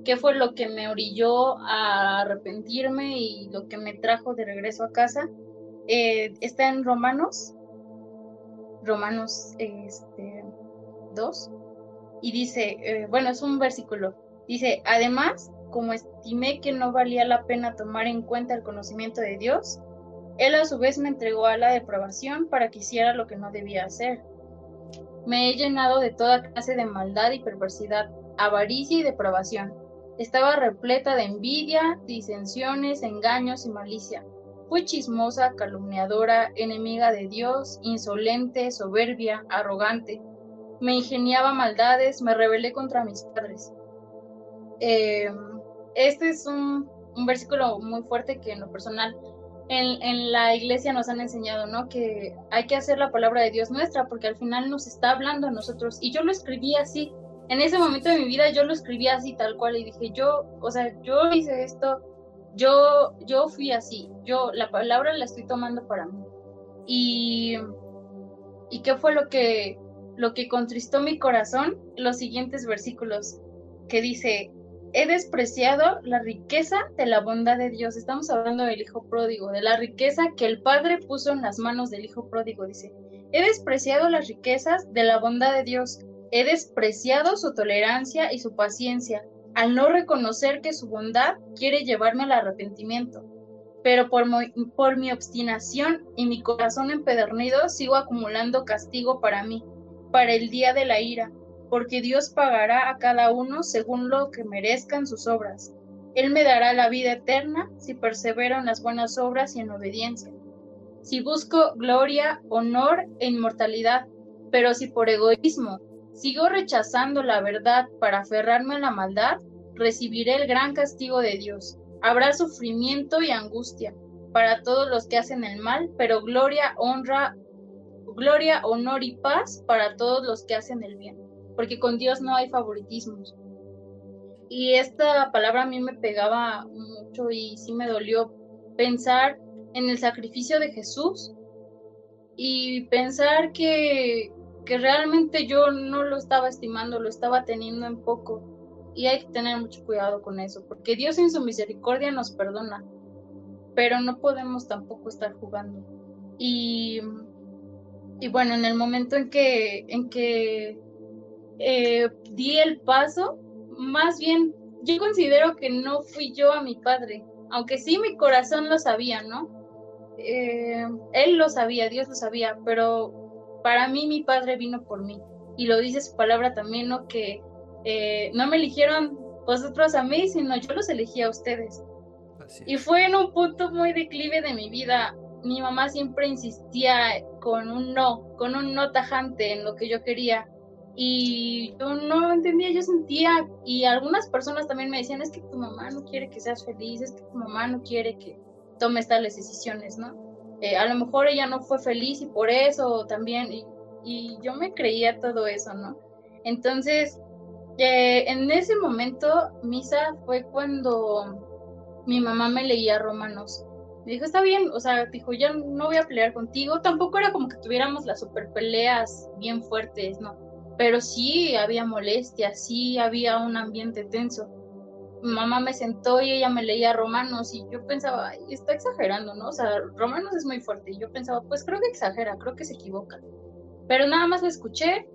B: ¿qué fue lo que me orilló a arrepentirme y lo que me trajo de regreso a casa? Eh, está en Romanos, Romanos este, 2, y dice, bueno, es un versículo, dice, además, como estimé que no valía la pena tomar en cuenta el conocimiento de Dios, Él a su vez me entregó a la depravación para que hiciera lo que no debía hacer me he llenado de toda clase de maldad y perversidad, avaricia y depravación. Estaba repleta de envidia, disensiones, engaños y malicia. Fui chismosa, calumniadora, enemiga de Dios, insolente, soberbia, arrogante. Me ingeniaba maldades, me rebelé contra mis padres. Eh, este es un, versículo muy fuerte que en lo personal en, la iglesia nos han enseñado, ¿no? Que hay que hacer la palabra de Dios nuestra porque al final nos está hablando a nosotros. Y yo lo escribí así. En ese momento de mi vida yo lo escribí así tal cual y dije, yo, o sea, yo hice esto, yo, yo fui así, yo la palabra la estoy tomando para mí. Y, y qué fue lo que, lo que contristó mi corazón, los siguientes versículos que dice, he despreciado la riqueza de la bondad de Dios. Estamos hablando del Hijo Pródigo, de la riqueza que el Padre puso en las manos del Hijo Pródigo. Dice, he despreciado las riquezas de la bondad de Dios. He despreciado su tolerancia y su paciencia, al no reconocer que su bondad quiere llevarme al arrepentimiento. Pero por, por mi obstinación y mi corazón empedernido sigo acumulando castigo para mí, para el día de la ira porque Dios pagará a cada uno según lo que merezcan sus obras. Él me dará la vida eterna si persevero en las buenas obras y en obediencia. Si busco gloria, honor e inmortalidad, pero si por egoísmo sigo rechazando la verdad para aferrarme a la maldad, recibiré el gran castigo de Dios. Habrá sufrimiento y angustia para todos los que hacen el mal, pero gloria, honra, gloria, honor y paz para todos los que hacen el bien porque con Dios no hay favoritismos. Y esta palabra a mí me pegaba mucho y sí me dolió pensar en el sacrificio de Jesús y pensar que, que realmente yo no lo estaba estimando, lo estaba teniendo en poco. Y hay que tener mucho cuidado con eso, porque Dios en su misericordia nos perdona, pero no podemos tampoco estar jugando. Y, y bueno, en el momento en que, en que eh, di el paso, más bien yo considero que no fui yo a mi padre, aunque sí mi corazón lo sabía, ¿no? Eh, él lo sabía, Dios lo sabía, pero para mí mi padre vino por mí. Y lo dice su palabra también, ¿no? Que eh, no me eligieron vosotros a mí, sino yo los elegí a ustedes. Y fue en un punto muy declive de mi vida. mi mamá siempre insistía con un no, con un no tajante en lo que yo quería. Y yo no entendía, yo sentía, y algunas personas también me decían, es que tu mamá no quiere que seas feliz, es que tu mamá no quiere que tomes tales decisiones, ¿no? Eh, a lo mejor ella no fue feliz y por eso también, y, y yo me creía todo eso, ¿no? Entonces, eh, en ese momento, misa fue cuando mi mamá me leía Romanos. Me dijo, está bien, o sea, dijo, yo no voy a pelear contigo. Tampoco era como que tuviéramos las super peleas bien fuertes, no. Pero sí había molestia, sí había un ambiente tenso. Mi mamá me sentó y ella me leía Romanos y yo pensaba, Ay, está exagerando, ¿no? O sea, Romanos es muy fuerte. Y yo pensaba, pues creo que exagera, creo que se equivoca. Pero nada más la escuché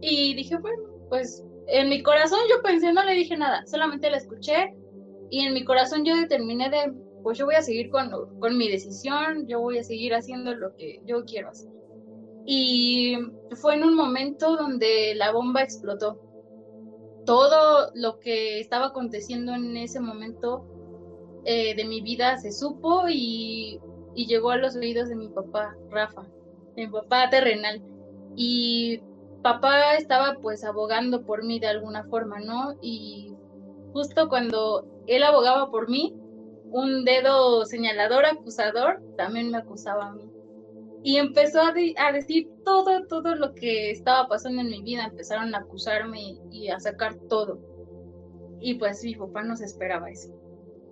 B: y dije, bueno, pues en mi corazón yo pensé, no le dije nada, solamente la escuché y en mi corazón yo determiné de, pues yo voy a seguir con, con mi decisión, yo voy a seguir haciendo lo que yo quiero hacer. Y fue en un momento donde la bomba explotó. Todo lo que estaba aconteciendo en ese momento eh, de mi vida se supo y, y llegó a los oídos de mi papá, Rafa, mi papá terrenal. Y papá estaba pues abogando por mí de alguna forma, ¿no? Y justo cuando él abogaba por mí, un dedo señalador acusador también me acusaba a mí. Y empezó a, decir todo, todo lo que estaba pasando en mi vida. Empezaron a acusarme y a sacar todo. Y pues mi papá no se esperaba eso.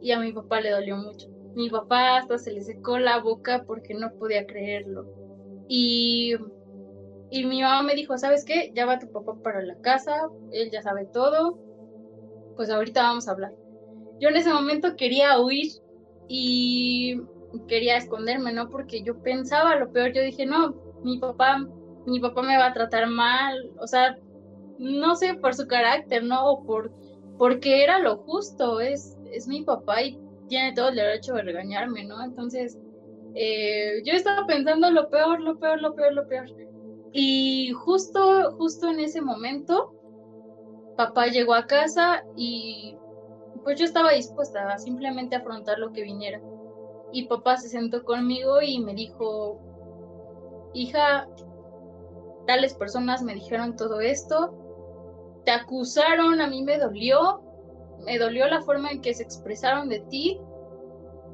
B: Y a mi papá le dolió mucho. Mi papá hasta se le secó la boca porque no podía creerlo. Y y mi mamá me dijo, ¿sabes qué? Ya va tu papá para la casa, él ya sabe todo, pues ahorita vamos a hablar. Yo en ese momento quería huir y quería esconderme, ¿no? Porque yo pensaba lo peor, yo dije, no, mi papá, mi papá me va a tratar mal, o sea, no sé, por su carácter, ¿no? O por, porque era lo justo, es, es mi papá y tiene todo el derecho de regañarme, ¿no? Entonces, eh, yo estaba pensando lo peor, lo peor, lo peor, lo peor. Y justo, justo en ese momento, papá llegó a casa y pues yo estaba dispuesta a simplemente afrontar lo que viniera. Y papá se sentó conmigo y me dijo, hija, tales personas me dijeron todo esto, te acusaron, a mí me dolió, me dolió la forma en que se expresaron de ti,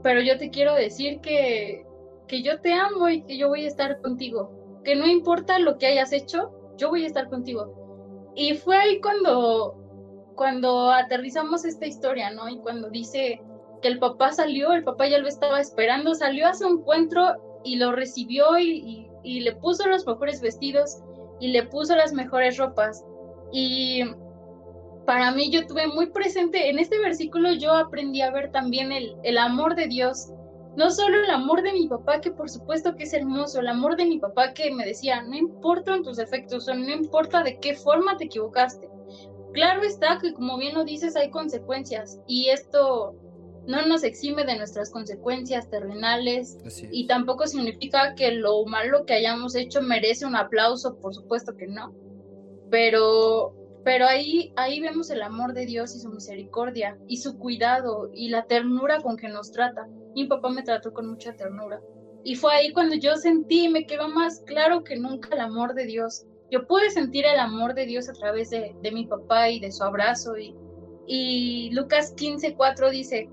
B: pero yo te quiero decir que, que yo te amo y que yo voy a estar contigo que no importa lo que hayas hecho, yo voy a estar contigo. Y fue ahí cuando, cuando aterrizamos esta historia, ¿no? Y cuando dice que el papá salió, el papá ya lo estaba esperando, salió a su encuentro y lo recibió y, y le puso los mejores vestidos y le puso las mejores ropas. Y para mí yo tuve muy presente, en este versículo yo aprendí a ver también el, el amor de Dios no solo el amor de mi papá, que por supuesto que es hermoso, el amor de mi papá que me decía, no importan tus efectos, o no importa de qué forma te equivocaste. Claro está que como bien lo dices hay consecuencias y esto no nos exime de nuestras consecuencias terrenales y tampoco significa que lo malo que hayamos hecho merece un aplauso, por supuesto que no. Pero pero ahí, ahí vemos el amor de Dios y su misericordia y su cuidado y la ternura con que nos trata. Mi papá me trató con mucha ternura. Y fue ahí cuando yo sentí, me quedó más claro que nunca el amor de Dios. Yo pude sentir el amor de Dios a través de, de mi papá y de su abrazo. Y, y Lucas 15:4 dice,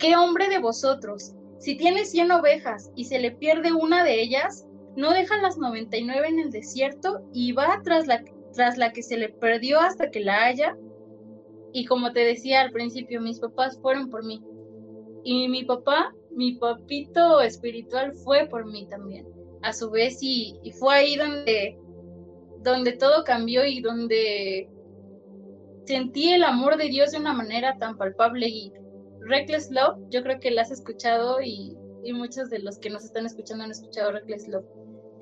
B: ¿qué hombre de vosotros, si tiene 100 ovejas y se le pierde una de ellas, no deja las 99 en el desierto y va tras la tras la que se le perdió hasta que la haya. Y como te decía al principio, mis papás fueron por mí. Y mi papá, mi papito espiritual fue por mí también, a su vez, y, fue ahí donde, donde todo cambió y donde sentí el amor de Dios de una manera tan palpable y Reckless Love, yo creo que la has escuchado y, y muchos de los que nos están escuchando han escuchado Reckless Love.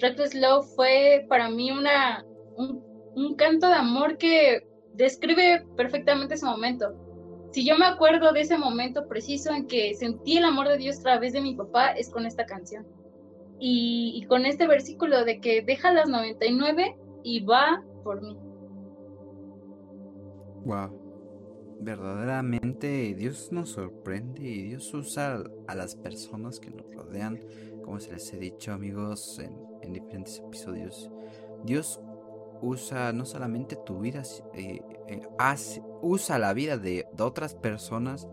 B: Reckless Love fue para mí una, un un canto de amor que describe perfectamente ese momento. Si yo me acuerdo de ese momento preciso en que sentí el amor de Dios a través de mi papá, es con esta canción. Y, con este versículo de que deja las 99 y va por mí.
A: Wow. Verdaderamente Dios nos sorprende y Dios usa a las personas que nos rodean como se les he dicho amigos en, diferentes episodios, Dios usa no solamente tu vida, eh, eh, hace, usa la vida de, otras personas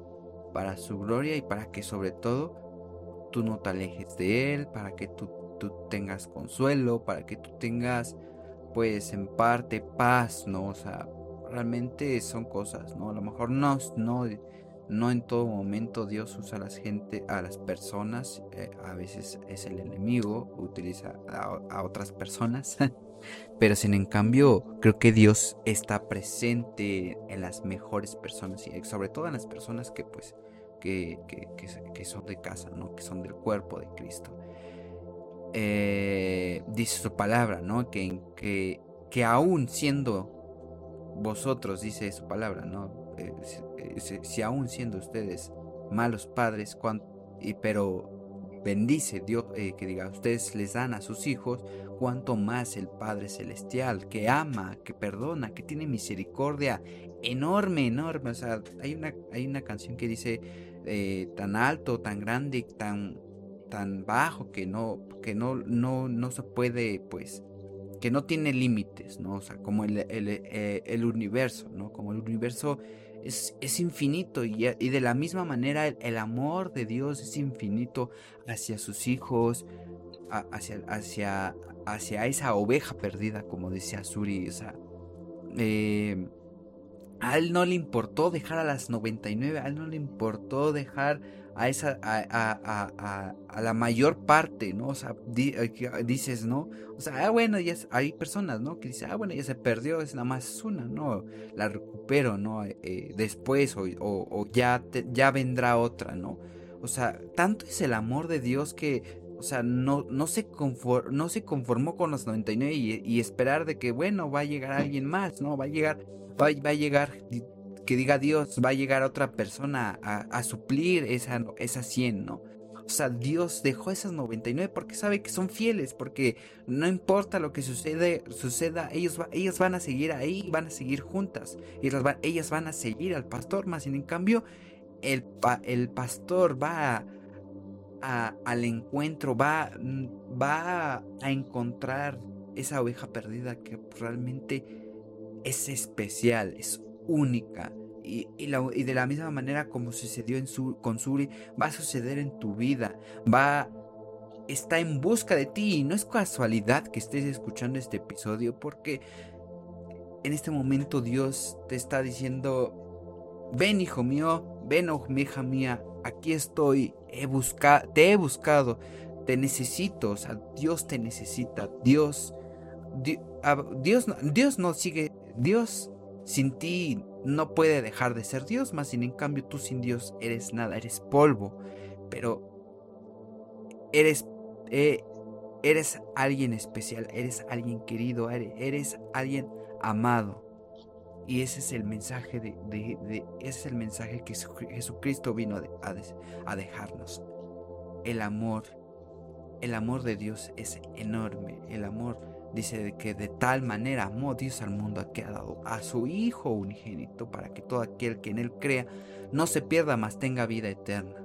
A: para su gloria y para que sobre todo tú no te alejes de Él, para que tú, tú tengas consuelo, para que tú tengas pues en parte paz, ¿no? O sea, realmente son cosas, ¿no? A lo mejor no, no, no en todo momento Dios usa a las gente, a las personas, eh, a veces es el enemigo, utiliza a, otras personas, pero sin en cambio creo que Dios está presente en las mejores personas y sobre todo en las personas que pues que, que, son de casa, ¿no? Que son del cuerpo de Cristo. Eh, dice su palabra, ¿no? Que, que, que aún siendo vosotros, dice su palabra, ¿no? Eh, eh, si, aún siendo ustedes malos padres, y, pero bendice Dios, eh, que diga, ustedes les dan a sus hijos, cuanto más el Padre Celestial, que ama, que perdona, que tiene misericordia enorme, enorme. O sea, hay una, hay una canción que dice tan alto, tan grande, tan, tan bajo, que no, que no, no, no se puede, pues, que no tiene límites, ¿no? O sea, como el, el, eh, el, universo, ¿no? Como el universo es, es infinito y, y, de la misma manera el, amor de Dios es infinito hacia sus hijos, hacia, hacia, hacia esa oveja perdida, como decía Suri, eh, a él no le importó dejar a las 99, a él no le importó dejar a esa a, la mayor parte, ¿no? O sea, eh, dices, ¿no? O sea, ah, bueno, ya hay personas, ¿no? Que dicen, ah, bueno, ya se perdió, es nada más una, ¿no? La recupero, ¿no? Eh, después o, ya, ya vendrá otra, ¿no? O sea, tanto es el amor de Dios que, o sea, no, no, se, no se conformó con los 99 y, y esperar de que, bueno, va a llegar alguien más, ¿no? Va a llegar, va, va a llegar que diga Dios, va a llegar otra persona a, suplir esa, esa 100, ¿no? O sea, Dios dejó esas 99 porque sabe que son fieles, porque no importa lo que sucede, suceda, ellos, ellos van a seguir ahí, van a seguir juntas, y ellas van a seguir al pastor, más en cambio, el, el pastor va a, al encuentro, va, va a encontrar esa oveja perdida que realmente es especial, es única. Y, y, de la misma manera como sucedió en su, con Suri, va a suceder en tu vida. Va, está en busca de ti. Y no es casualidad que estés escuchando este episodio, porque en este momento Dios te está diciendo: Ven, hijo mío, ven, hija mía, aquí estoy. He buscado, te he buscado, te necesito. O sea, Dios te necesita. Dios, Dios no sigue. Dios sin ti no puede dejar de ser Dios, más sin en cambio tú sin Dios eres nada, eres polvo, pero eres, eh, eres alguien especial, eres alguien querido, eres, alguien amado. Y ese es el mensaje de, ese es el mensaje que Jesucristo vino a, a dejarnos. El amor, el amor de Dios es enorme, el amor Dice que de tal manera amó Dios al mundo que ha dado a su Hijo unigénito para que todo aquel que en Él crea no se pierda, mas tenga vida eterna.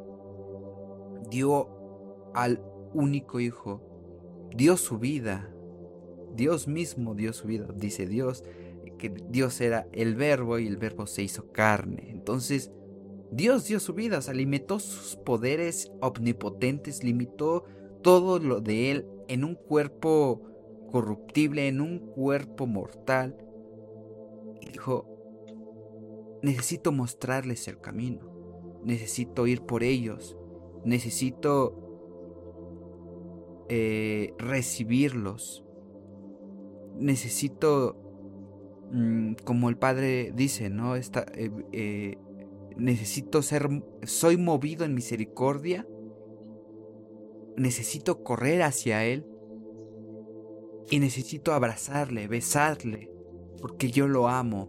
A: Dio al único Hijo, dio su vida, Dios mismo dio su vida. Dice Dios que Dios era el verbo y el verbo se hizo carne. Entonces, Dios dio su vida, se limitó sus poderes omnipotentes, limitó todo lo de Él en un cuerpo corruptible en un cuerpo mortal. Y dijo, necesito mostrarles el camino, necesito ir por ellos, necesito eh, recibirlos, necesito, mm, como el Padre dice, ¿no? Eh, eh, necesito ser, soy movido en misericordia, necesito correr hacia Él, y necesito abrazarle, besarle, porque yo lo amo.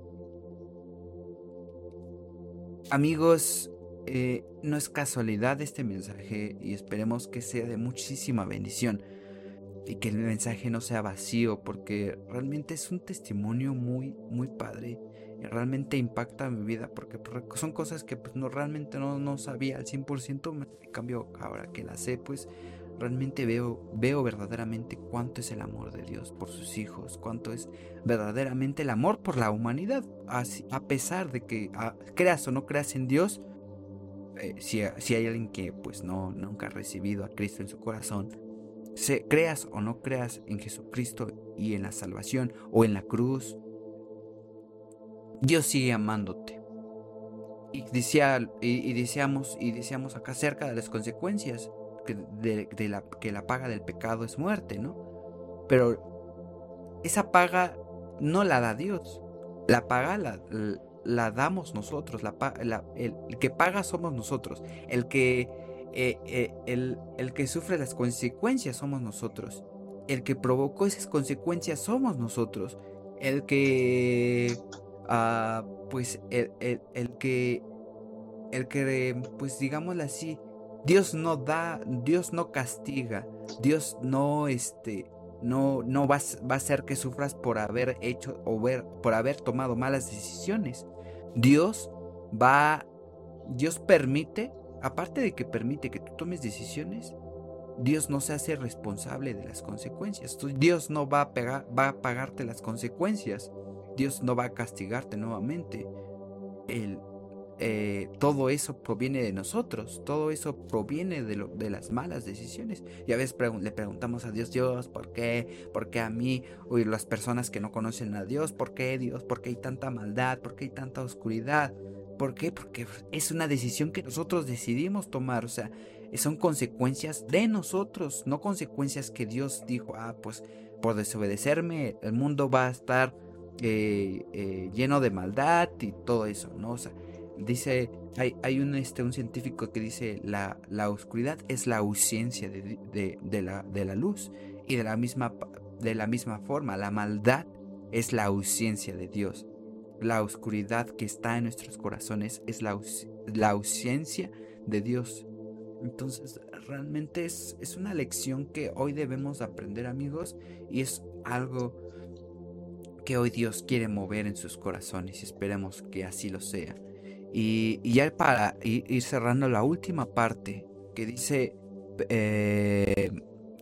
A: Amigos, eh, no es casualidad este mensaje y esperemos que sea de muchísima bendición y que el mensaje no sea vacío porque realmente es un testimonio muy, muy padre y realmente impacta mi vida porque son cosas que pues no realmente no, no sabía al 100%, en cambio ahora que la sé pues realmente veo, veo verdaderamente cuánto es el amor de Dios por sus hijos, cuánto es verdaderamente el amor por la humanidad, a pesar de que creas o no creas en Dios, eh, si, si, hay alguien que pues no, nunca ha recibido a Cristo en su corazón, se, creas o no creas en Jesucristo y en la salvación o en la cruz, Dios sigue amándote. Y, decía, y, deseamos, y deseamos acá cerca de las consecuencias que, la, que la paga del pecado es muerte, ¿no? Pero esa paga no la da Dios. La paga la, la damos nosotros. La, el, que paga somos nosotros. El que, eh, eh, el, el que sufre las consecuencias somos nosotros. El que provocó esas consecuencias somos nosotros. El que Ah, pues el, el, que, el que, pues digámoslo así, Dios no da, Dios no castiga, Dios no, este, no, no va, va a hacer que sufras por haber hecho o ver, por haber tomado malas decisiones. Dios va, Dios permite, aparte de que permite que tú tomes decisiones, Dios no se hace responsable de las consecuencias. Dios no va a, va a pagarte las consecuencias. Dios no va a castigarte nuevamente. Eh, todo eso proviene de nosotros, todo eso proviene de, lo, de las malas decisiones. Y a veces le preguntamos a Dios, Dios, ¿por qué? ¿Por qué a mí? O las personas que no conocen a Dios, ¿por qué Dios? ¿Por qué hay tanta maldad? ¿Por qué hay tanta oscuridad? ¿Por qué? Porque es una decisión que nosotros decidimos tomar, o sea, son consecuencias de nosotros, no consecuencias que Dios dijo, ah, pues por desobedecerme el mundo va a estar eh, eh, lleno de maldad y todo eso, ¿no? O sea, dice, hay, hay un, este, un científico que dice, la, la oscuridad es la ausencia de, de, la, de la luz y de la, misma, de la misma forma, la maldad es la ausencia de Dios. La oscuridad que está en nuestros corazones es la, ausencia de Dios. Entonces, realmente es, es una lección que hoy debemos aprender, amigos, y es algo que hoy Dios quiere mover en sus corazones y esperemos que así lo sea. Y, ya para ir cerrando la última parte que dice eh,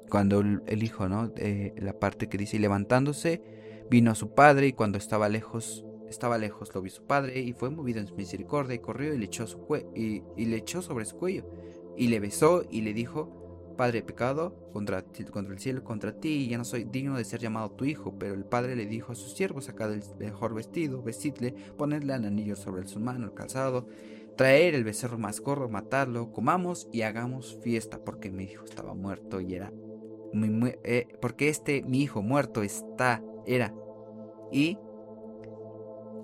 A: cuando el hijo, ¿no? Eh, la parte que dice levantándose vino a su padre y cuando estaba lejos estaba lejos lo vio su padre y fue movido en su misericordia y corrió y le echó su y, y le echó sobre su cuello y le besó y le dijo Padre, pecado contra, contra el cielo, contra ti, y ya no soy digno de ser llamado tu hijo. Pero el padre le dijo a sus siervos, sacad el mejor vestido, vestidle, ponedle el anillo sobre su mano, el calzado, traer el becerro más gorro, matarlo, comamos y hagamos fiesta, porque mi hijo estaba muerto y era... Eh, porque este, mi hijo muerto, está, era, y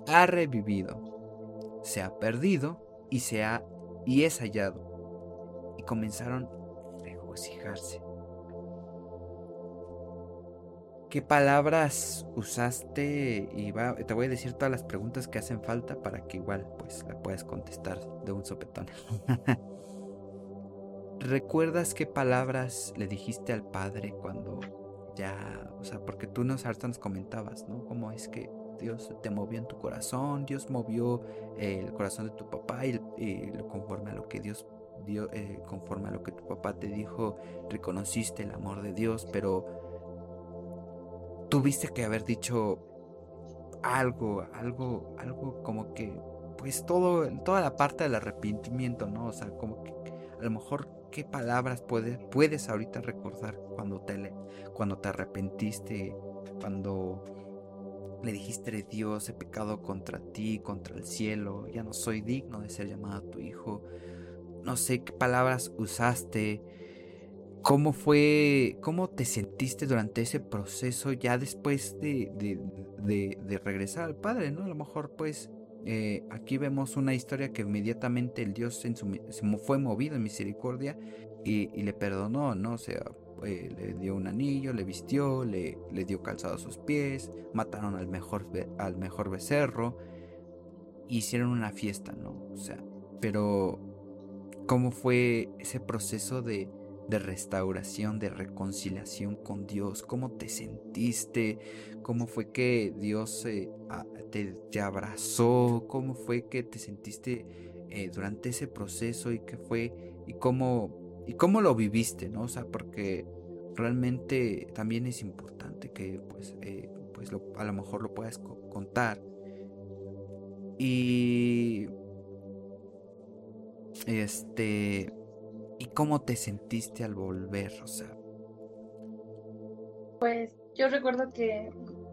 A: ha revivido, se ha perdido y se ha, y es hallado. Y comenzaron ¿Qué palabras usaste? Y te voy a decir todas las preguntas que hacen falta para que igual pues la puedas contestar de un sopetón. ¿Recuerdas qué palabras le dijiste al padre cuando ya, o sea, porque tú nos hartas nos comentabas, ¿no? Cómo es que Dios te movió en tu corazón, Dios movió el corazón de tu papá y, y conforme a lo que Dios eh, conforme a lo que tu papá te dijo, reconociste el amor de Dios, pero tuviste que haber dicho algo, algo, algo como que, pues todo, toda la parte del arrepentimiento, ¿no? O sea, como que a lo mejor qué palabras puedes, puedes ahorita recordar cuando te, cuando te arrepentiste, cuando le dijiste Dios, he pecado contra ti, contra el cielo, ya no soy digno de ser llamado tu hijo no sé qué palabras usaste, cómo fue, cómo te sentiste durante ese proceso ya después de, de, regresar al Padre, ¿no? A lo mejor pues eh, aquí vemos una historia que inmediatamente el Dios se fue movido en misericordia y, le perdonó, ¿no? O sea, eh, le dio un anillo, le vistió, le, le dio calzado a sus pies, mataron al mejor, al mejor becerro, hicieron una fiesta, ¿no? O sea, pero cómo fue ese proceso de, restauración, de reconciliación con Dios, cómo te sentiste, cómo fue que Dios te, abrazó, cómo fue que te sentiste eh, durante ese proceso y qué fue y cómo y cómo lo viviste, ¿no? O sea, porque realmente también es importante que pues, eh, pues a lo mejor lo puedas contar. Y este ¿y cómo te sentiste al volver, o sea?
B: Pues yo recuerdo que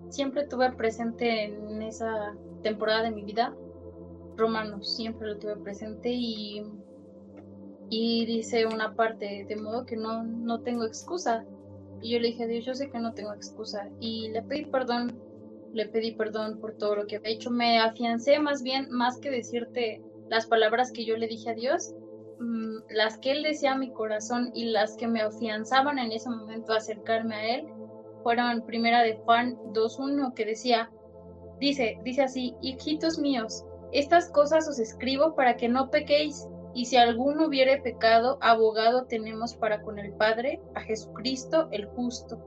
B: siempre tuve presente en esa temporada de mi vida Romanos, siempre lo tuve presente y y dice una parte de modo que no no tengo excusa y yo le dije a Dios, yo sé que no tengo excusa. Y le pedí perdón, le pedí perdón por todo lo que había hecho. Me afiancé más bien, más que decirte las palabras que yo le dije a Dios, mm, las que Él decía a mi corazón y las que me afianzaban en ese momento a acercarme a Él, fueron primera de Juan 2.1 que decía, dice, dice así, hijitos míos, estas cosas os escribo para que no pequéis y si alguno hubiere pecado, abogado tenemos para con el Padre, a Jesucristo el justo.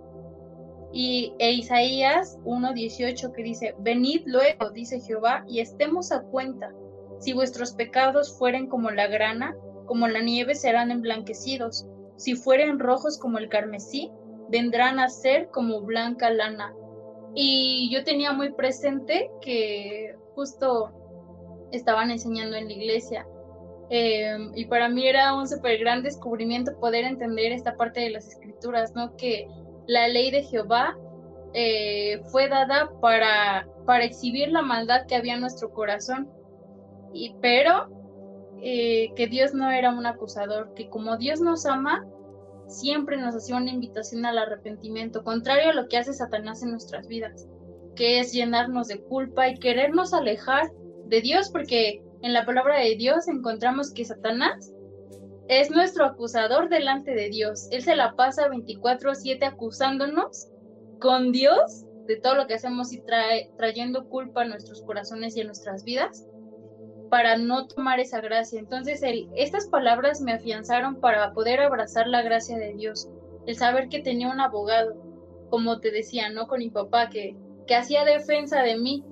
B: Y e Isaías 1:18 que dice, venid luego, dice Jehová, y estemos a cuenta. Si vuestros pecados fueren como la grana, como la nieve serán emblanquecidos. Si fueren rojos como el carmesí, vendrán a ser como blanca lana. Y yo tenía muy presente que justo estaban enseñando en la iglesia Em, y para mí era un súper gran descubrimiento poder entender esta parte de las escrituras, ¿no? Que la ley de Jehová eh, fue dada para, para exhibir la maldad que había en nuestro corazón, pero eh, que Dios no era un acusador, que como Dios nos ama, siempre nos hacía una invitación al arrepentimiento, contrario a lo que hace Satanás en nuestras vidas, que es llenarnos de culpa y querernos alejar de Dios, porque en la palabra de Dios encontramos que Satanás es nuestro acusador delante de Dios. Él se la pasa 24/7 acusándonos con Dios de todo lo que hacemos y trayendo culpa a nuestros corazones y a nuestras vidas para no tomar esa gracia. Entonces, el, estas palabras me afianzaron para poder abrazar la gracia de Dios, el saber que tenía un abogado, como te decía, ¿no? Con mi papá, que, que hacía defensa de mí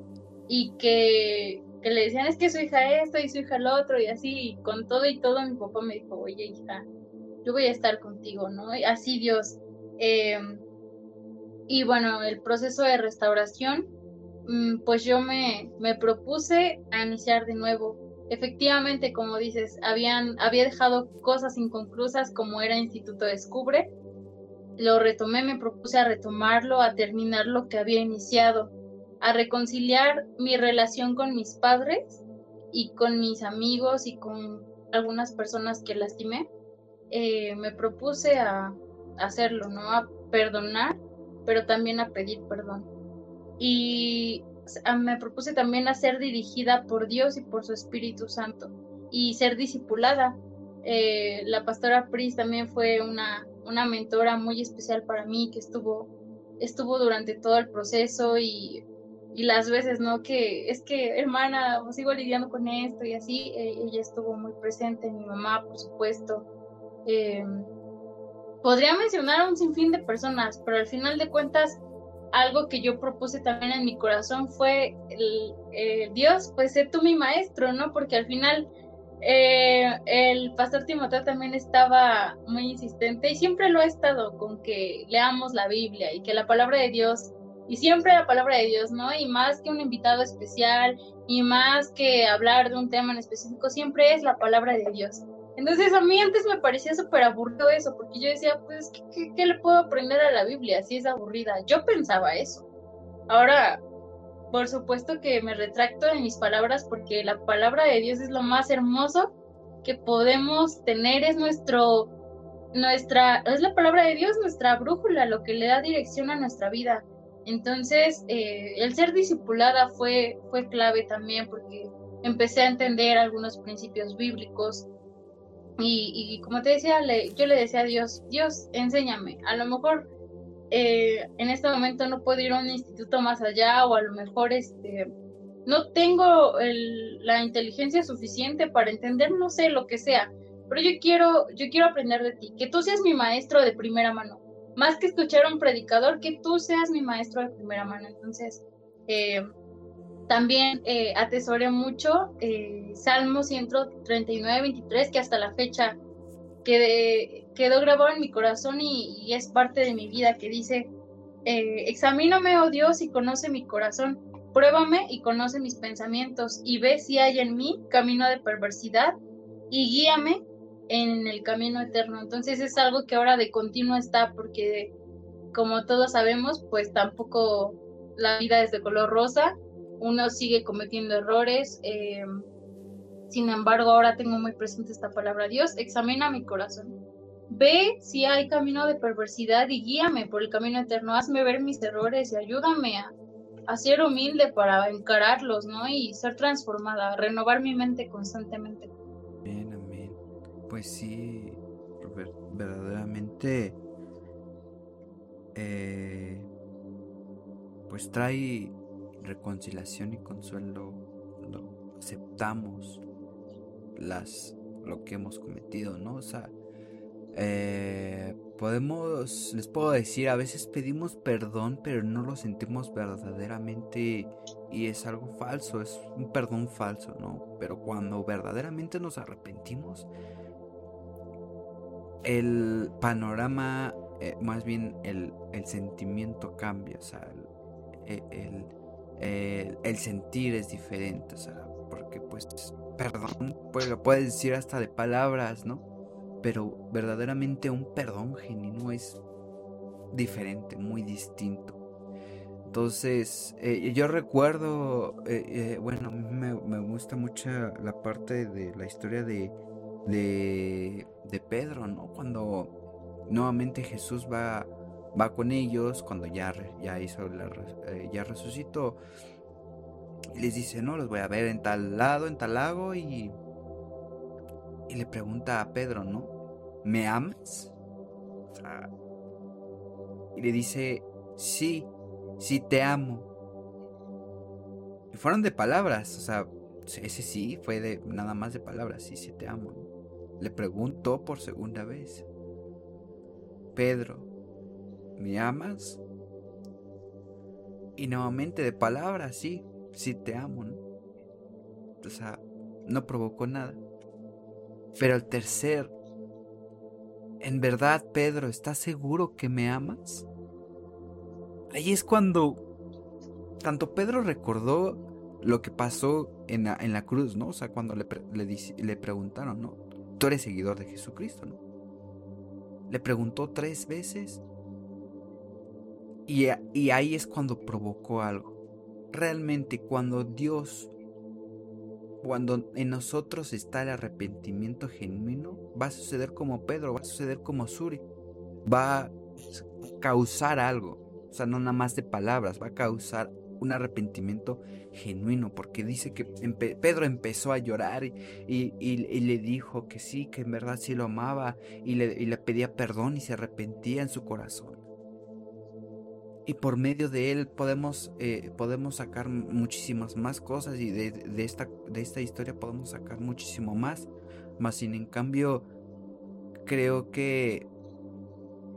B: y que que le decían es que su hija esto y su hija lo otro y así, con todo y todo mi papá me dijo, oye hija, yo voy a estar contigo, ¿no? Así Dios. Em, y bueno, el proceso de restauración, pues yo me, me propuse a iniciar de nuevo. Efectivamente, como dices, habían, había dejado cosas inconclusas como era Instituto Descubre. Lo retomé, me propuse a retomarlo, a terminar lo que había iniciado a reconciliar mi relación con mis padres y con mis amigos y con algunas personas que lastimé, eh, me propuse a hacerlo, ¿no? A perdonar, pero también a pedir perdón. Y me propuse también a ser dirigida por Dios y por su Espíritu Santo y ser discipulada. Eh, la pastora Pris también fue una, una mentora muy especial para mí que estuvo, estuvo durante todo el proceso y y las veces, ¿no? Que es que, hermana, sigo lidiando con esto y así, eh, ella estuvo muy presente, mi mamá, por supuesto. Em, podría mencionar un sinfín de personas, pero al final de cuentas, algo que yo propuse también en mi corazón fue, el, eh, Dios, pues sé tú mi maestro, ¿no? Porque al final eh, el pastor Timoteo también estaba muy insistente y siempre lo ha estado con que leamos la Biblia y que la palabra de Dios y siempre la palabra de Dios, ¿no? Y más que un invitado especial y más que hablar de un tema en específico, siempre es la palabra de Dios. Entonces a mí antes me parecía súper aburrido eso, porque yo decía, pues, ¿qué, ¿qué, le puedo aprender a la Biblia si es aburrida? Yo pensaba eso. Ahora, por supuesto que me retracto de mis palabras porque la palabra de Dios es lo más hermoso que podemos tener, es nuestro, nuestra, es la palabra de Dios, nuestra brújula, lo que le da dirección a nuestra vida. Entonces, eh, el ser discipulada fue, fue clave también porque empecé a entender algunos principios bíblicos y, como te decía, yo le decía a Dios, Dios, enséñame. A lo mejor eh, en este momento no puedo ir a un instituto más allá o a lo mejor este, no tengo la inteligencia suficiente para entender, no sé, lo que sea, pero yo quiero, yo quiero aprender de ti, que tú seas mi maestro de primera mano más que escuchar a un predicador, que tú seas mi maestro de primera mano. Entonces, eh, también eh, atesoré mucho eh, Salmo 139, 23, que hasta la fecha que quedó grabado en mi corazón y, es parte de mi vida, que dice, eh, examíname, oh Dios, y conoce mi corazón, pruébame y conoce mis pensamientos, y ve si hay en mí camino de perversidad, y guíame en el camino eterno. Entonces es algo que ahora de continuo está, porque como todos sabemos, pues tampoco la vida es de color rosa, uno sigue cometiendo errores. Eh, sin embargo, ahora tengo muy presente esta palabra. Dios, examina mi corazón. Ve si hay camino de perversidad y guíame por el camino eterno. Hazme ver mis errores y ayúdame a, a ser humilde para encararlos, ¿no? Y ser transformada, renovar mi mente constantemente.
A: Amén, amén. Pues sí, verdaderamente eh, pues trae reconciliación y consuelo, lo aceptamos las lo que hemos cometido, ¿no? O sea, eh, podemos, les puedo decir, a veces pedimos perdón, pero no lo sentimos verdaderamente y es algo falso, es un perdón falso, ¿no? Pero cuando verdaderamente nos arrepentimos, el panorama eh, más bien el, sentimiento cambia, o sea, el, el, sentir es diferente, o sea, porque pues, perdón, pues lo puedes decir hasta de palabras, ¿no? Pero verdaderamente un perdón genuino es diferente, muy distinto. Entonces, eh, yo recuerdo, eh, bueno, me, me, gusta mucho la parte de la historia de, de, de Pedro, ¿no? Cuando nuevamente Jesús va, va con ellos cuando ya, ya hizo eh, ya resucitó. Y les dice, no, los voy a ver en tal lado, en tal lago. Y, y le pregunta a Pedro, ¿no? ¿Me amas? y le dice, sí, sí te amo. Y fueron de palabras, o sea, ese sí fue de nada más de palabras, sí, sí te amo. Le preguntó por segunda vez. Pedro, ¿me amas? Y nuevamente de palabras, sí, sí te amo, ¿no? O sea, no provocó nada. Pero el tercer, ¿en verdad, Pedro, estás seguro que me amas? Ahí es cuando tanto Pedro recordó lo que pasó en la, en la cruz, ¿no? O sea, cuando le, le, le preguntaron, ¿no? Tú eres seguidor de Jesucristo, ¿no? Le preguntó tres veces. Y, y ahí es cuando provocó algo. Realmente cuando Dios, cuando en nosotros está el arrepentimiento genuino, va a suceder como Pedro, va a suceder como Suri. Va a causar algo. O sea, no nada más de palabras, va a causar un arrepentimiento genuino, porque dice que Pedro empezó a llorar y, le dijo que sí, que en verdad sí lo amaba y le, pedía perdón y se arrepentía en su corazón. Y por medio de él podemos, eh, podemos sacar muchísimas más cosas y de, esta, de esta historia podemos sacar muchísimo más. Más sin en cambio, creo que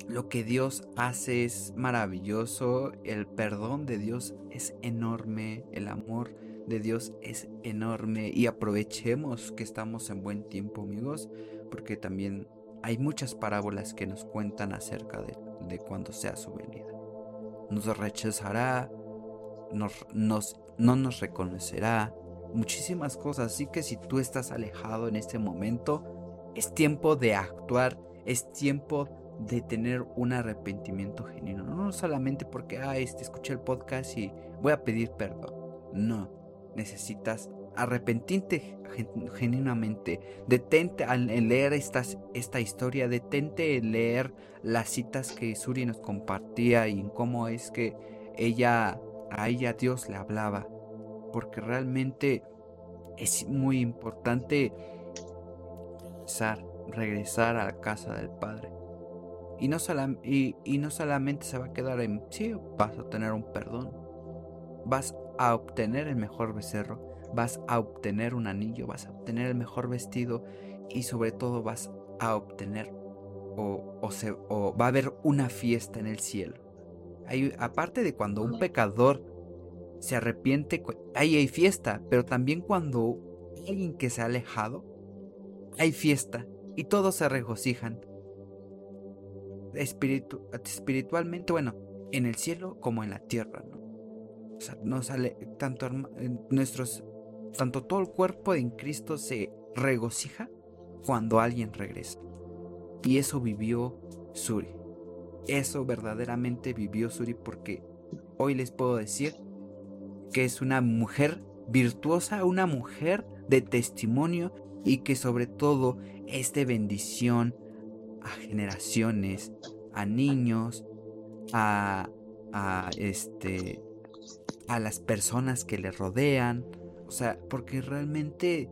A: lo que Dios hace es maravilloso, el perdón de Dios es enorme, el amor de Dios es enorme y aprovechemos que estamos en buen tiempo amigos, porque también hay muchas parábolas que nos cuentan acerca de, de cuando sea su venida. Nos rechazará, nos, nos, no nos reconocerá, muchísimas cosas, así que si tú estás alejado en este momento, es tiempo de actuar, es tiempo de tener un arrepentimiento genuino. No solamente porque, ah, este, escuché el podcast y voy a pedir perdón. No, necesitas arrepentirte genuinamente. Detente al leer esta historia, detente en leer las citas que Suri nos compartía y cómo es que ella, a ella Dios le hablaba. Porque realmente es muy importante regresar, a la casa del Padre. Y no, y, no solamente se va a quedar en sí, vas a obtener un perdón. Vas a obtener el mejor becerro, vas a obtener un anillo, vas a obtener el mejor vestido y sobre todo vas a obtener o, va a haber una fiesta en el cielo. Hay, aparte de cuando un pecador se arrepiente, ahí hay fiesta, pero también cuando alguien que se ha alejado, hay fiesta y todos se regocijan espiritualmente, bueno, en el cielo como en la tierra, ¿no? O sea, tanto nuestros, tanto todo el cuerpo en Cristo se regocija cuando alguien regresa. Y eso vivió Suri. Eso verdaderamente vivió Suri porque hoy les puedo decir que es una mujer virtuosa, una mujer de testimonio y que sobre todo es de bendición a generaciones, a niños, a, a este a las personas que le rodean, o sea, porque realmente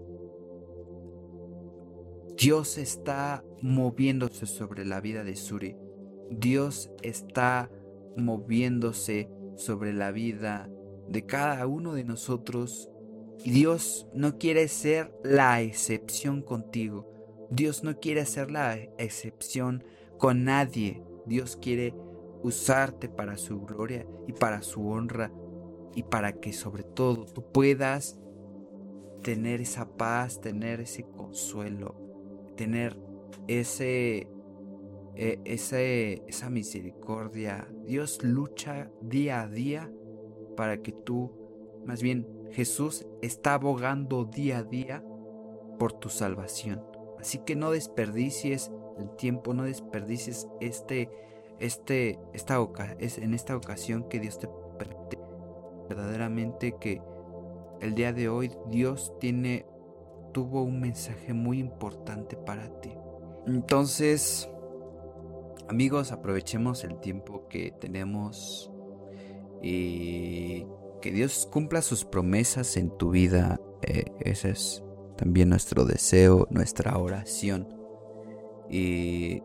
A: Dios está moviéndose sobre la vida de Suri. Dios está moviéndose sobre la vida de cada uno de nosotros. Y Dios no quiere ser la excepción contigo. Dios no quiere ser la excepción con nadie. Dios quiere usarte para su gloria y para su honra y para que sobre todo tú puedas tener esa paz, tener ese consuelo, tener ese, e, ese, esa misericordia. Dios lucha día a día para que tú, más bien Jesús está abogando día a día por tu salvación. Así que no desperdicies el tiempo, no desperdicies este, este, esta es en esta ocasión que Dios te permite verdaderamente que el día de hoy Dios tiene tuvo un mensaje muy importante para ti. Entonces, amigos, aprovechemos el tiempo que tenemos y que Dios cumpla sus promesas en tu vida. Eh, ese es también nuestro deseo, nuestra oración. Y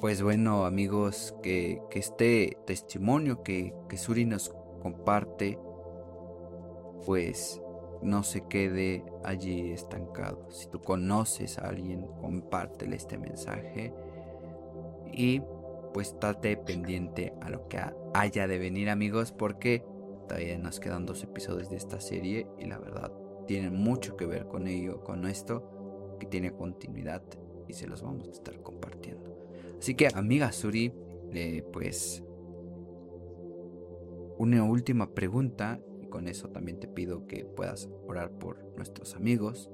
A: pues bueno, amigos, que, este testimonio que, que Suri nos comparte, pues no se quede allí estancado. Si tú conoces a alguien, compártele este mensaje y pues estate pendiente a lo que haya de venir amigos porque todavía nos quedan dos episodios de esta serie y la verdad tienen mucho que ver con ello, con esto que tiene continuidad y se los vamos a estar compartiendo. Así que amiga Suri, eh, pues una última pregunta con eso también te pido que puedas orar por nuestros amigos.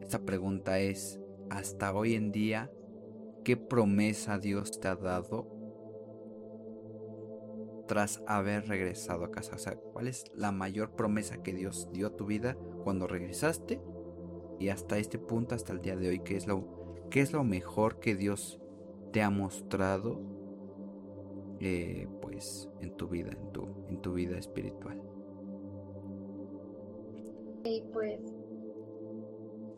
A: Esta pregunta es, hasta hoy en día, ¿qué promesa Dios te ha dado tras haber regresado a casa? O sea, ¿cuál es la mayor promesa que Dios dio a tu vida cuando regresaste? Y hasta este punto, hasta el día de hoy, ¿qué es lo, qué es lo mejor que Dios te ha mostrado eh, pues en tu vida, en tu, en tu vida espiritual?
B: Y pues,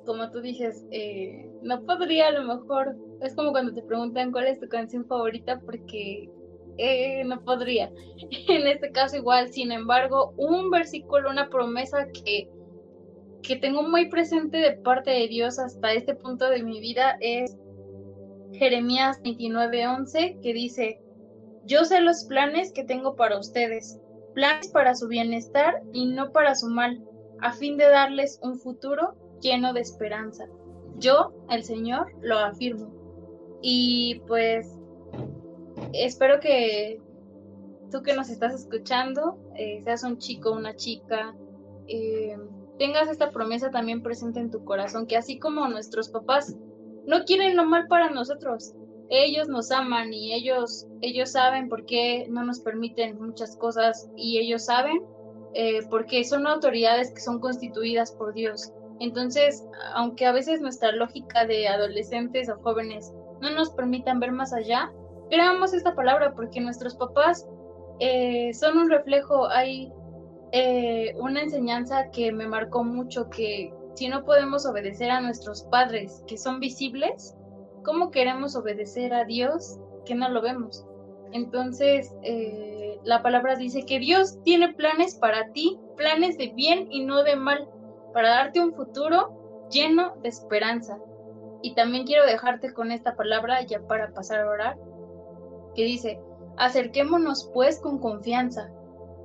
B: como tú dices, eh, no podría a lo mejor, es como cuando te preguntan cuál es tu canción favorita porque eh, no podría. en este caso igual, sin embargo, un versículo, una promesa que, que tengo muy presente de parte de Dios hasta este punto de mi vida es Jeremías 29:11, que dice, yo sé los planes que tengo para ustedes, planes para su bienestar y no para su mal a fin de darles un futuro lleno de esperanza. Yo, el Señor, lo afirmo. Y pues espero que tú que nos estás escuchando, eh, seas un chico, una chica, eh, tengas esta promesa también presente en tu corazón, que así como nuestros papás no quieren lo mal para nosotros, ellos nos aman y ellos, ellos saben por qué no nos permiten muchas cosas y ellos saben eh, porque son autoridades que son constituidas por Dios. Entonces, aunque a veces nuestra lógica de adolescentes o jóvenes no nos permitan ver más allá, creamos esta palabra porque nuestros papás eh, son un reflejo, hay eh, una enseñanza que me marcó mucho que si no podemos obedecer a nuestros padres que son visibles, ¿cómo queremos obedecer a Dios que no lo vemos? Entonces, eh, la palabra dice que Dios tiene planes para ti, planes de bien y no de mal, para darte un futuro lleno de esperanza. Y también quiero dejarte con esta palabra ya para pasar a orar, que dice, acerquémonos pues con confianza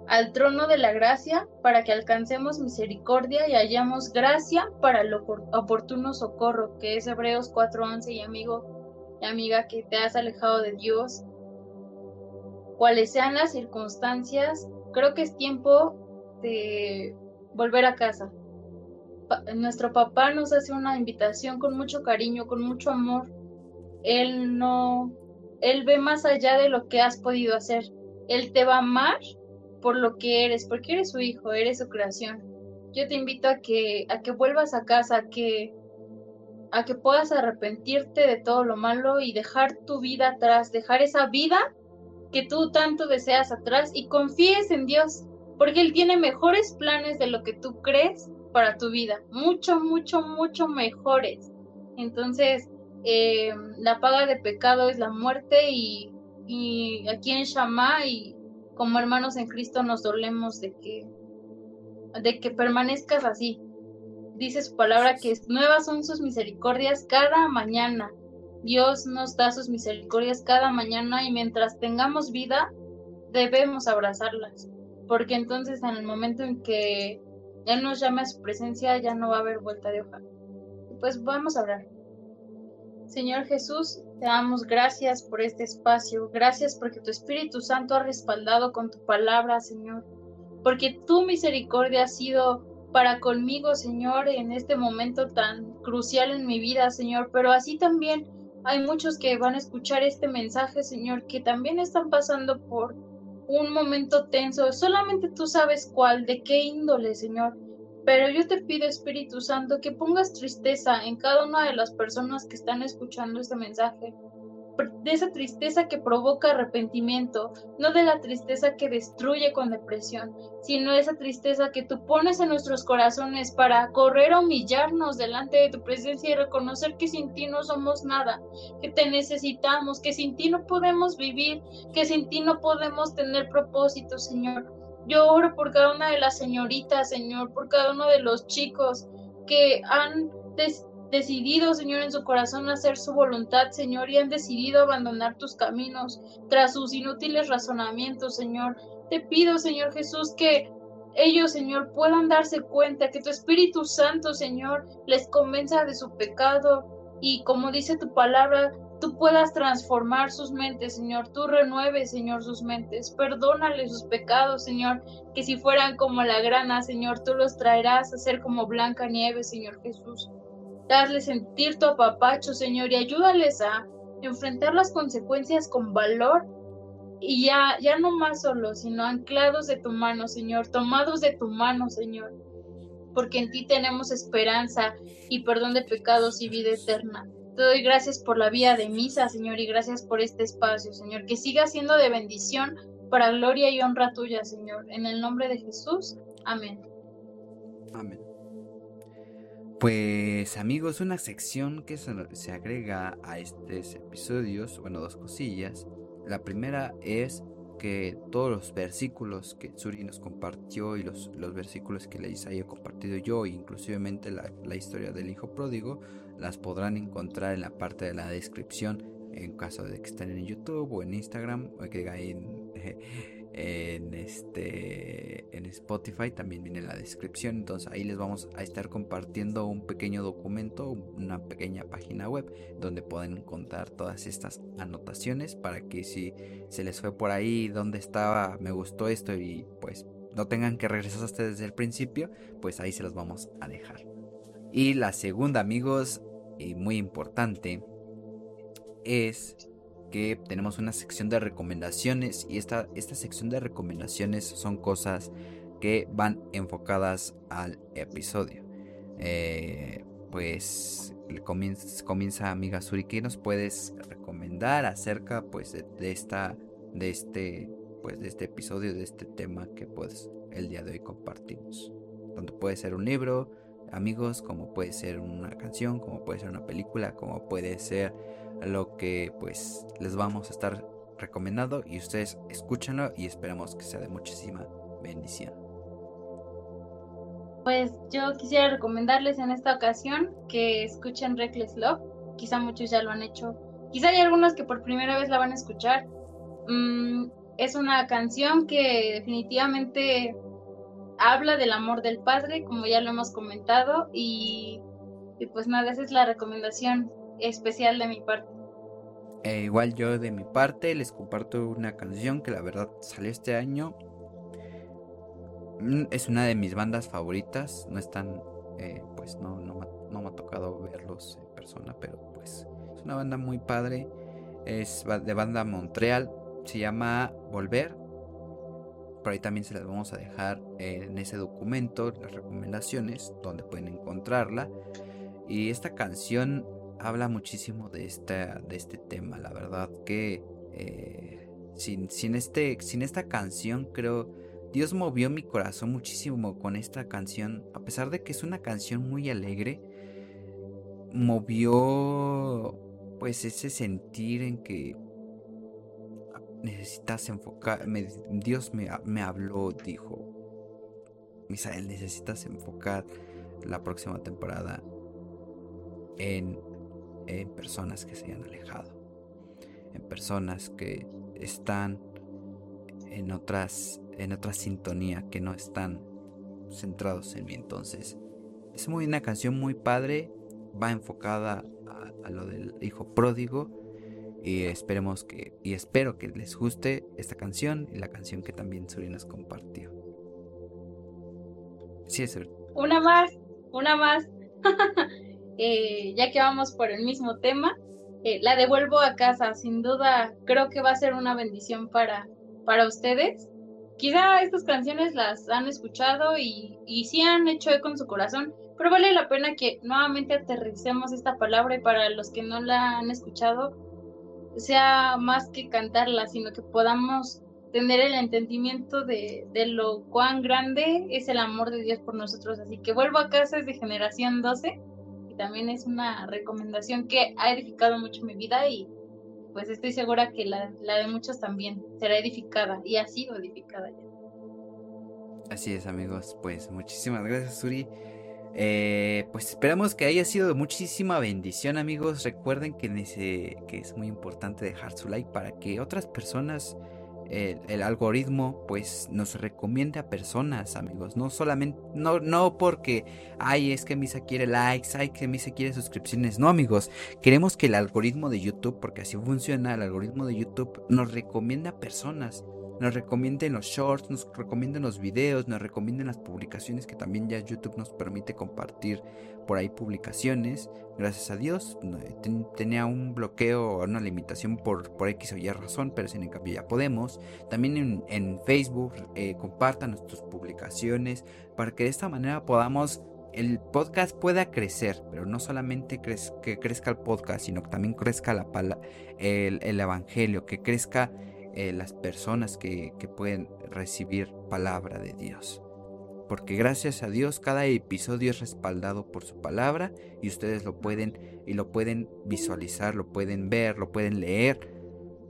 B: al trono de la gracia para que alcancemos misericordia y hallamos gracia para el oportuno socorro, que es Hebreos 4:11 y amigo, amiga, que te has alejado de Dios, cuales sean las circunstancias, creo que es tiempo de volver a casa. nuestro papá nos hace una invitación con mucho cariño, con mucho amor. Él no, él ve más allá de lo que has podido hacer. Él te va a amar por lo que eres, porque eres su hijo, eres su creación. Yo te invito a que, a que vuelvas a casa, a que, a que puedas arrepentirte de todo lo malo y dejar tu vida atrás, dejar esa vida que tú tanto deseas atrás y confíes en Dios, porque Él tiene mejores planes de lo que tú crees para tu vida, mucho, mucho, mucho mejores. Entonces, eh, la paga de pecado es la muerte y, y aquí en Shammah y como hermanos en Cristo nos dolemos de que, de que permanezcas así. Dice su palabra que nuevas son sus misericordias cada mañana. Dios nos da sus misericordias cada mañana y mientras tengamos vida debemos abrazarlas, porque entonces en el momento en que Él nos llame a su presencia ya no va a haber vuelta de hoja. Pues vamos a hablar. Señor Jesús, te damos gracias por este espacio, gracias porque tu Espíritu Santo ha respaldado con tu palabra, Señor, porque tu misericordia ha sido para conmigo, Señor, en este momento tan crucial en mi vida, Señor, pero así también hay muchos que van a escuchar este mensaje, Señor, que también están pasando por un momento tenso, solamente tú sabes cuál, de qué índole, Señor. Pero yo te pido, Espíritu Santo, que pongas tristeza en cada una de las personas que están escuchando este mensaje. De esa tristeza que provoca arrepentimiento, no de la tristeza que destruye con depresión, sino esa tristeza que tú pones en nuestros corazones para correr a humillarnos delante de tu presencia y reconocer que sin ti no somos nada, que te necesitamos, que sin ti no podemos vivir, que sin ti no podemos tener propósito, Señor. Yo oro por cada una de las señoritas, Señor, por cada uno de los chicos que han decidido, Señor, en su corazón hacer su voluntad, Señor, y han decidido abandonar tus caminos tras sus inútiles razonamientos, Señor. Te pido, Señor Jesús, que ellos, Señor, puedan darse cuenta que tu Espíritu Santo, Señor, les convenza de su pecado y como dice tu palabra, tú puedas transformar sus mentes, Señor. Tú renueves, Señor, sus mentes. Perdónale sus pecados, Señor. Que si fueran como la grana, Señor, tú los traerás a ser como blanca nieve, Señor Jesús. Darles sentir tu apapacho, Señor, y ayúdales a enfrentar las consecuencias con valor y ya, ya no más solos, sino anclados de tu mano, Señor, tomados de tu mano, Señor, porque en ti tenemos esperanza y perdón de pecados y vida eterna. Te doy gracias por la vida de misa, Señor, y gracias por este espacio, Señor. Que siga siendo de bendición para gloria y honra tuya, Señor. En el nombre de Jesús. Amén.
A: Amén. Pues amigos, una sección que se agrega a estos episodios, bueno, dos cosillas. La primera es que todos los versículos que Suri nos compartió y los, los versículos que les haya compartido yo, inclusivemente la, la historia del hijo pródigo, las podrán encontrar en la parte de la descripción en caso de que estén en YouTube o en Instagram o que en, en, este, en Spotify también viene la descripción. Entonces ahí les vamos a estar compartiendo un pequeño documento una pequeña página web donde pueden encontrar todas estas anotaciones para que si se les fue por ahí donde estaba me gustó esto y pues no tengan que regresar hasta desde el principio pues ahí se los vamos a dejar. Y la segunda amigos y muy importante es que tenemos una sección de recomendaciones y esta, esta sección de recomendaciones son cosas que van enfocadas al episodio. Eh, pues comienza, comienza amiga Suri, ¿qué nos puedes recomendar acerca pues de, esta de este pues de este episodio de este tema que pues el día de hoy compartimos? Tanto puede ser un libro, amigos, como puede ser una canción, como puede ser una película, como puede ser lo que pues les vamos a estar recomendando y ustedes escúchenlo y esperamos que sea de muchísima bendición.
B: Pues yo quisiera recomendarles en esta ocasión que escuchen Reckless Love, quizá muchos ya lo han hecho, quizá hay algunos que por primera vez la van a escuchar. Mm, es una canción que definitivamente habla del amor del Padre, como ya lo hemos comentado, y, pues nada, esa es la recomendación especial de mi parte.
A: E igual yo de mi parte les comparto una canción que la verdad salió este año. Mm, es una de mis bandas favoritas. No están, eh, pues no, no, no, me ha tocado verlos en persona, pero pues es una banda muy padre. Es de banda Montreal. Se llama Volver. Por ahí también se las vamos a dejar en ese documento, las recomendaciones, donde pueden encontrarla. Y esta canción habla muchísimo de, esta, de este tema. La verdad que eh, sin, sin, este, sin esta canción creo... Dios movió mi corazón muchísimo con esta canción. A pesar de que es una canción muy alegre. Movió pues ese sentir en que necesitas enfocar. Dios me, me habló, dijo. Misael, necesitas enfocar la próxima temporada en en personas que se hayan alejado, en personas que están en otras en otra sintonía que no están centrados en mí. Entonces, es muy una canción muy padre, va enfocada a, lo del hijo pródigo y esperemos que y espero que les guste esta canción y la canción que también Suri nos compartió.
B: Sí, es Una más, una más. Eh, ya que vamos por el mismo tema, eh, la devuelvo a casa. Sin duda, creo que va a ser una bendición para, para ustedes. Quizá estas canciones las han escuchado y, y sí han hecho eco en su corazón, pero vale la pena que nuevamente aterricemos esta palabra y para los que no la han escuchado, sea más que cantarla, sino que podamos tener el entendimiento de, de, lo cuán grande es el amor de Dios por nosotros. Así que vuelvo a casa es de generación 12 también es una recomendación que ha edificado mucho mi vida y pues estoy segura que la, de muchos también será edificada y ha sido edificada ya.
A: Así es amigos, pues muchísimas gracias Suri. Eh, pues esperamos que haya sido muchísima bendición amigos. Recuerden que, que es muy importante dejar su like para que otras personas el, algoritmo pues nos recomienda a personas, amigos. No solamente, no, no porque, ay, es que Misa quiere likes, ay, que Misa quiere suscripciones. No, amigos. Queremos que el algoritmo de YouTube, porque así funciona el algoritmo de YouTube, nos recomienda a personas nos recomienden los shorts, nos recomienden los videos, nos recomienden las publicaciones que también ya YouTube nos permite compartir por ahí publicaciones. Gracias a Dios, tenía un bloqueo o una limitación por, por X o Y razón, pero sin en cambio ya podemos. También en, Facebook eh, compartan nuestras publicaciones para que de esta manera podamos el podcast pueda crecer, pero no solamente que crezca el podcast, sino que también crezca la, el, el evangelio, que crezca eh, las personas que, pueden recibir palabra de Dios. Porque gracias a Dios cada episodio es respaldado por su palabra y ustedes lo pueden y lo pueden visualizar, lo pueden ver, lo pueden leer.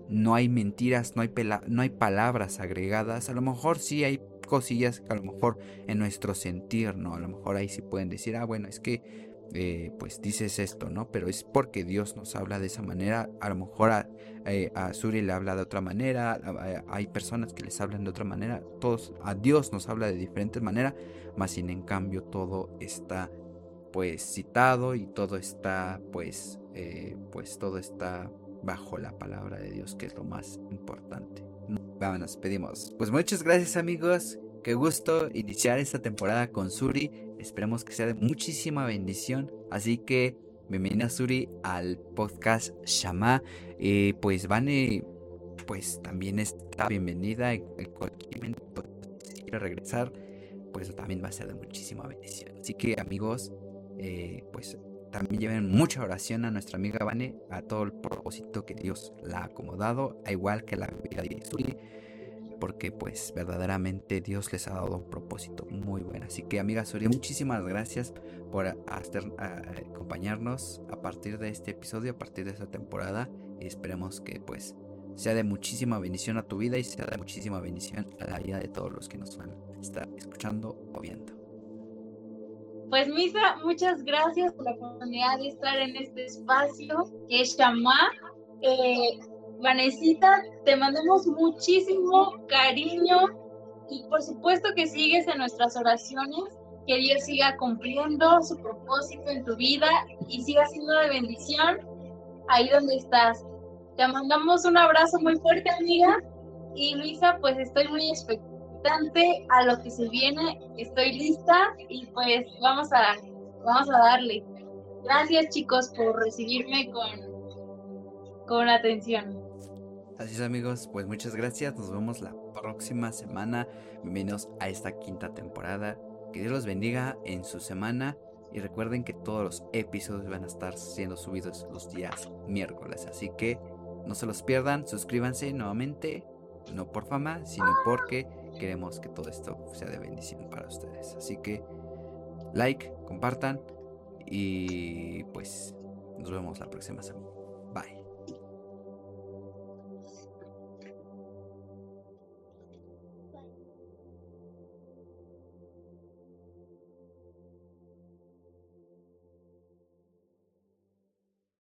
A: No hay mentiras, no hay, no hay palabras agregadas. A lo mejor sí hay cosillas que a lo mejor en nuestro sentir, ¿no? A lo mejor ahí sí pueden decir, ah, bueno, es que eh, pues dices esto, ¿no? Pero es porque Dios nos habla de esa manera. A lo mejor eh, Suri le habla de otra manera, hay personas que les hablan de otra manera, todos, a Dios nos habla de diferentes maneras, más sin en cambio todo está pues citado y todo está pues, eh, pues todo está bajo la palabra de Dios, que es lo más importante. Vamos, nos pedimos. Pues muchas gracias amigos, qué gusto iniciar esta temporada con Suri Esperemos que sea de muchísima bendición. Así que bienvenida Suri al podcast Shama. Eh, pues Vane, pues también está bienvenida. En cualquier momento si quiere regresar, pues también va a ser de muchísima bendición. Así que amigos, eh, pues también lleven mucha oración a nuestra amiga Vane, a todo el propósito que Dios la ha acomodado, a igual que la vida de Suri porque pues verdaderamente Dios les ha dado un propósito muy bueno. Así que amiga Soria, muchísimas gracias por acompañarnos a partir de este episodio, a partir de esta temporada esperemos que pues sea de muchísima bendición a tu vida y sea de muchísima bendición a la vida de todos los que nos van a estar escuchando o viendo.
B: Pues Misa, muchas gracias por la oportunidad de estar en este espacio que es Shama. Eh, Vanesita, te mandamos muchísimo cariño y por supuesto que sigues en nuestras oraciones, que Dios siga cumpliendo su propósito en tu vida y siga siendo de bendición ahí donde estás. Te mandamos un abrazo muy fuerte, amiga. Y Luisa, pues estoy muy expectante a lo que se viene. Estoy lista y pues vamos a, vamos a darle. Gracias chicos por recibirme con, con atención.
A: Así es amigos, pues muchas gracias, nos vemos la próxima semana, bienvenidos a esta quinta temporada, que Dios los bendiga en su semana y recuerden que todos los episodios van a estar siendo subidos los días miércoles, así que no se los pierdan, suscríbanse nuevamente, no por fama, sino porque queremos que todo esto sea de bendición para ustedes, así que like, compartan y pues nos vemos la próxima semana.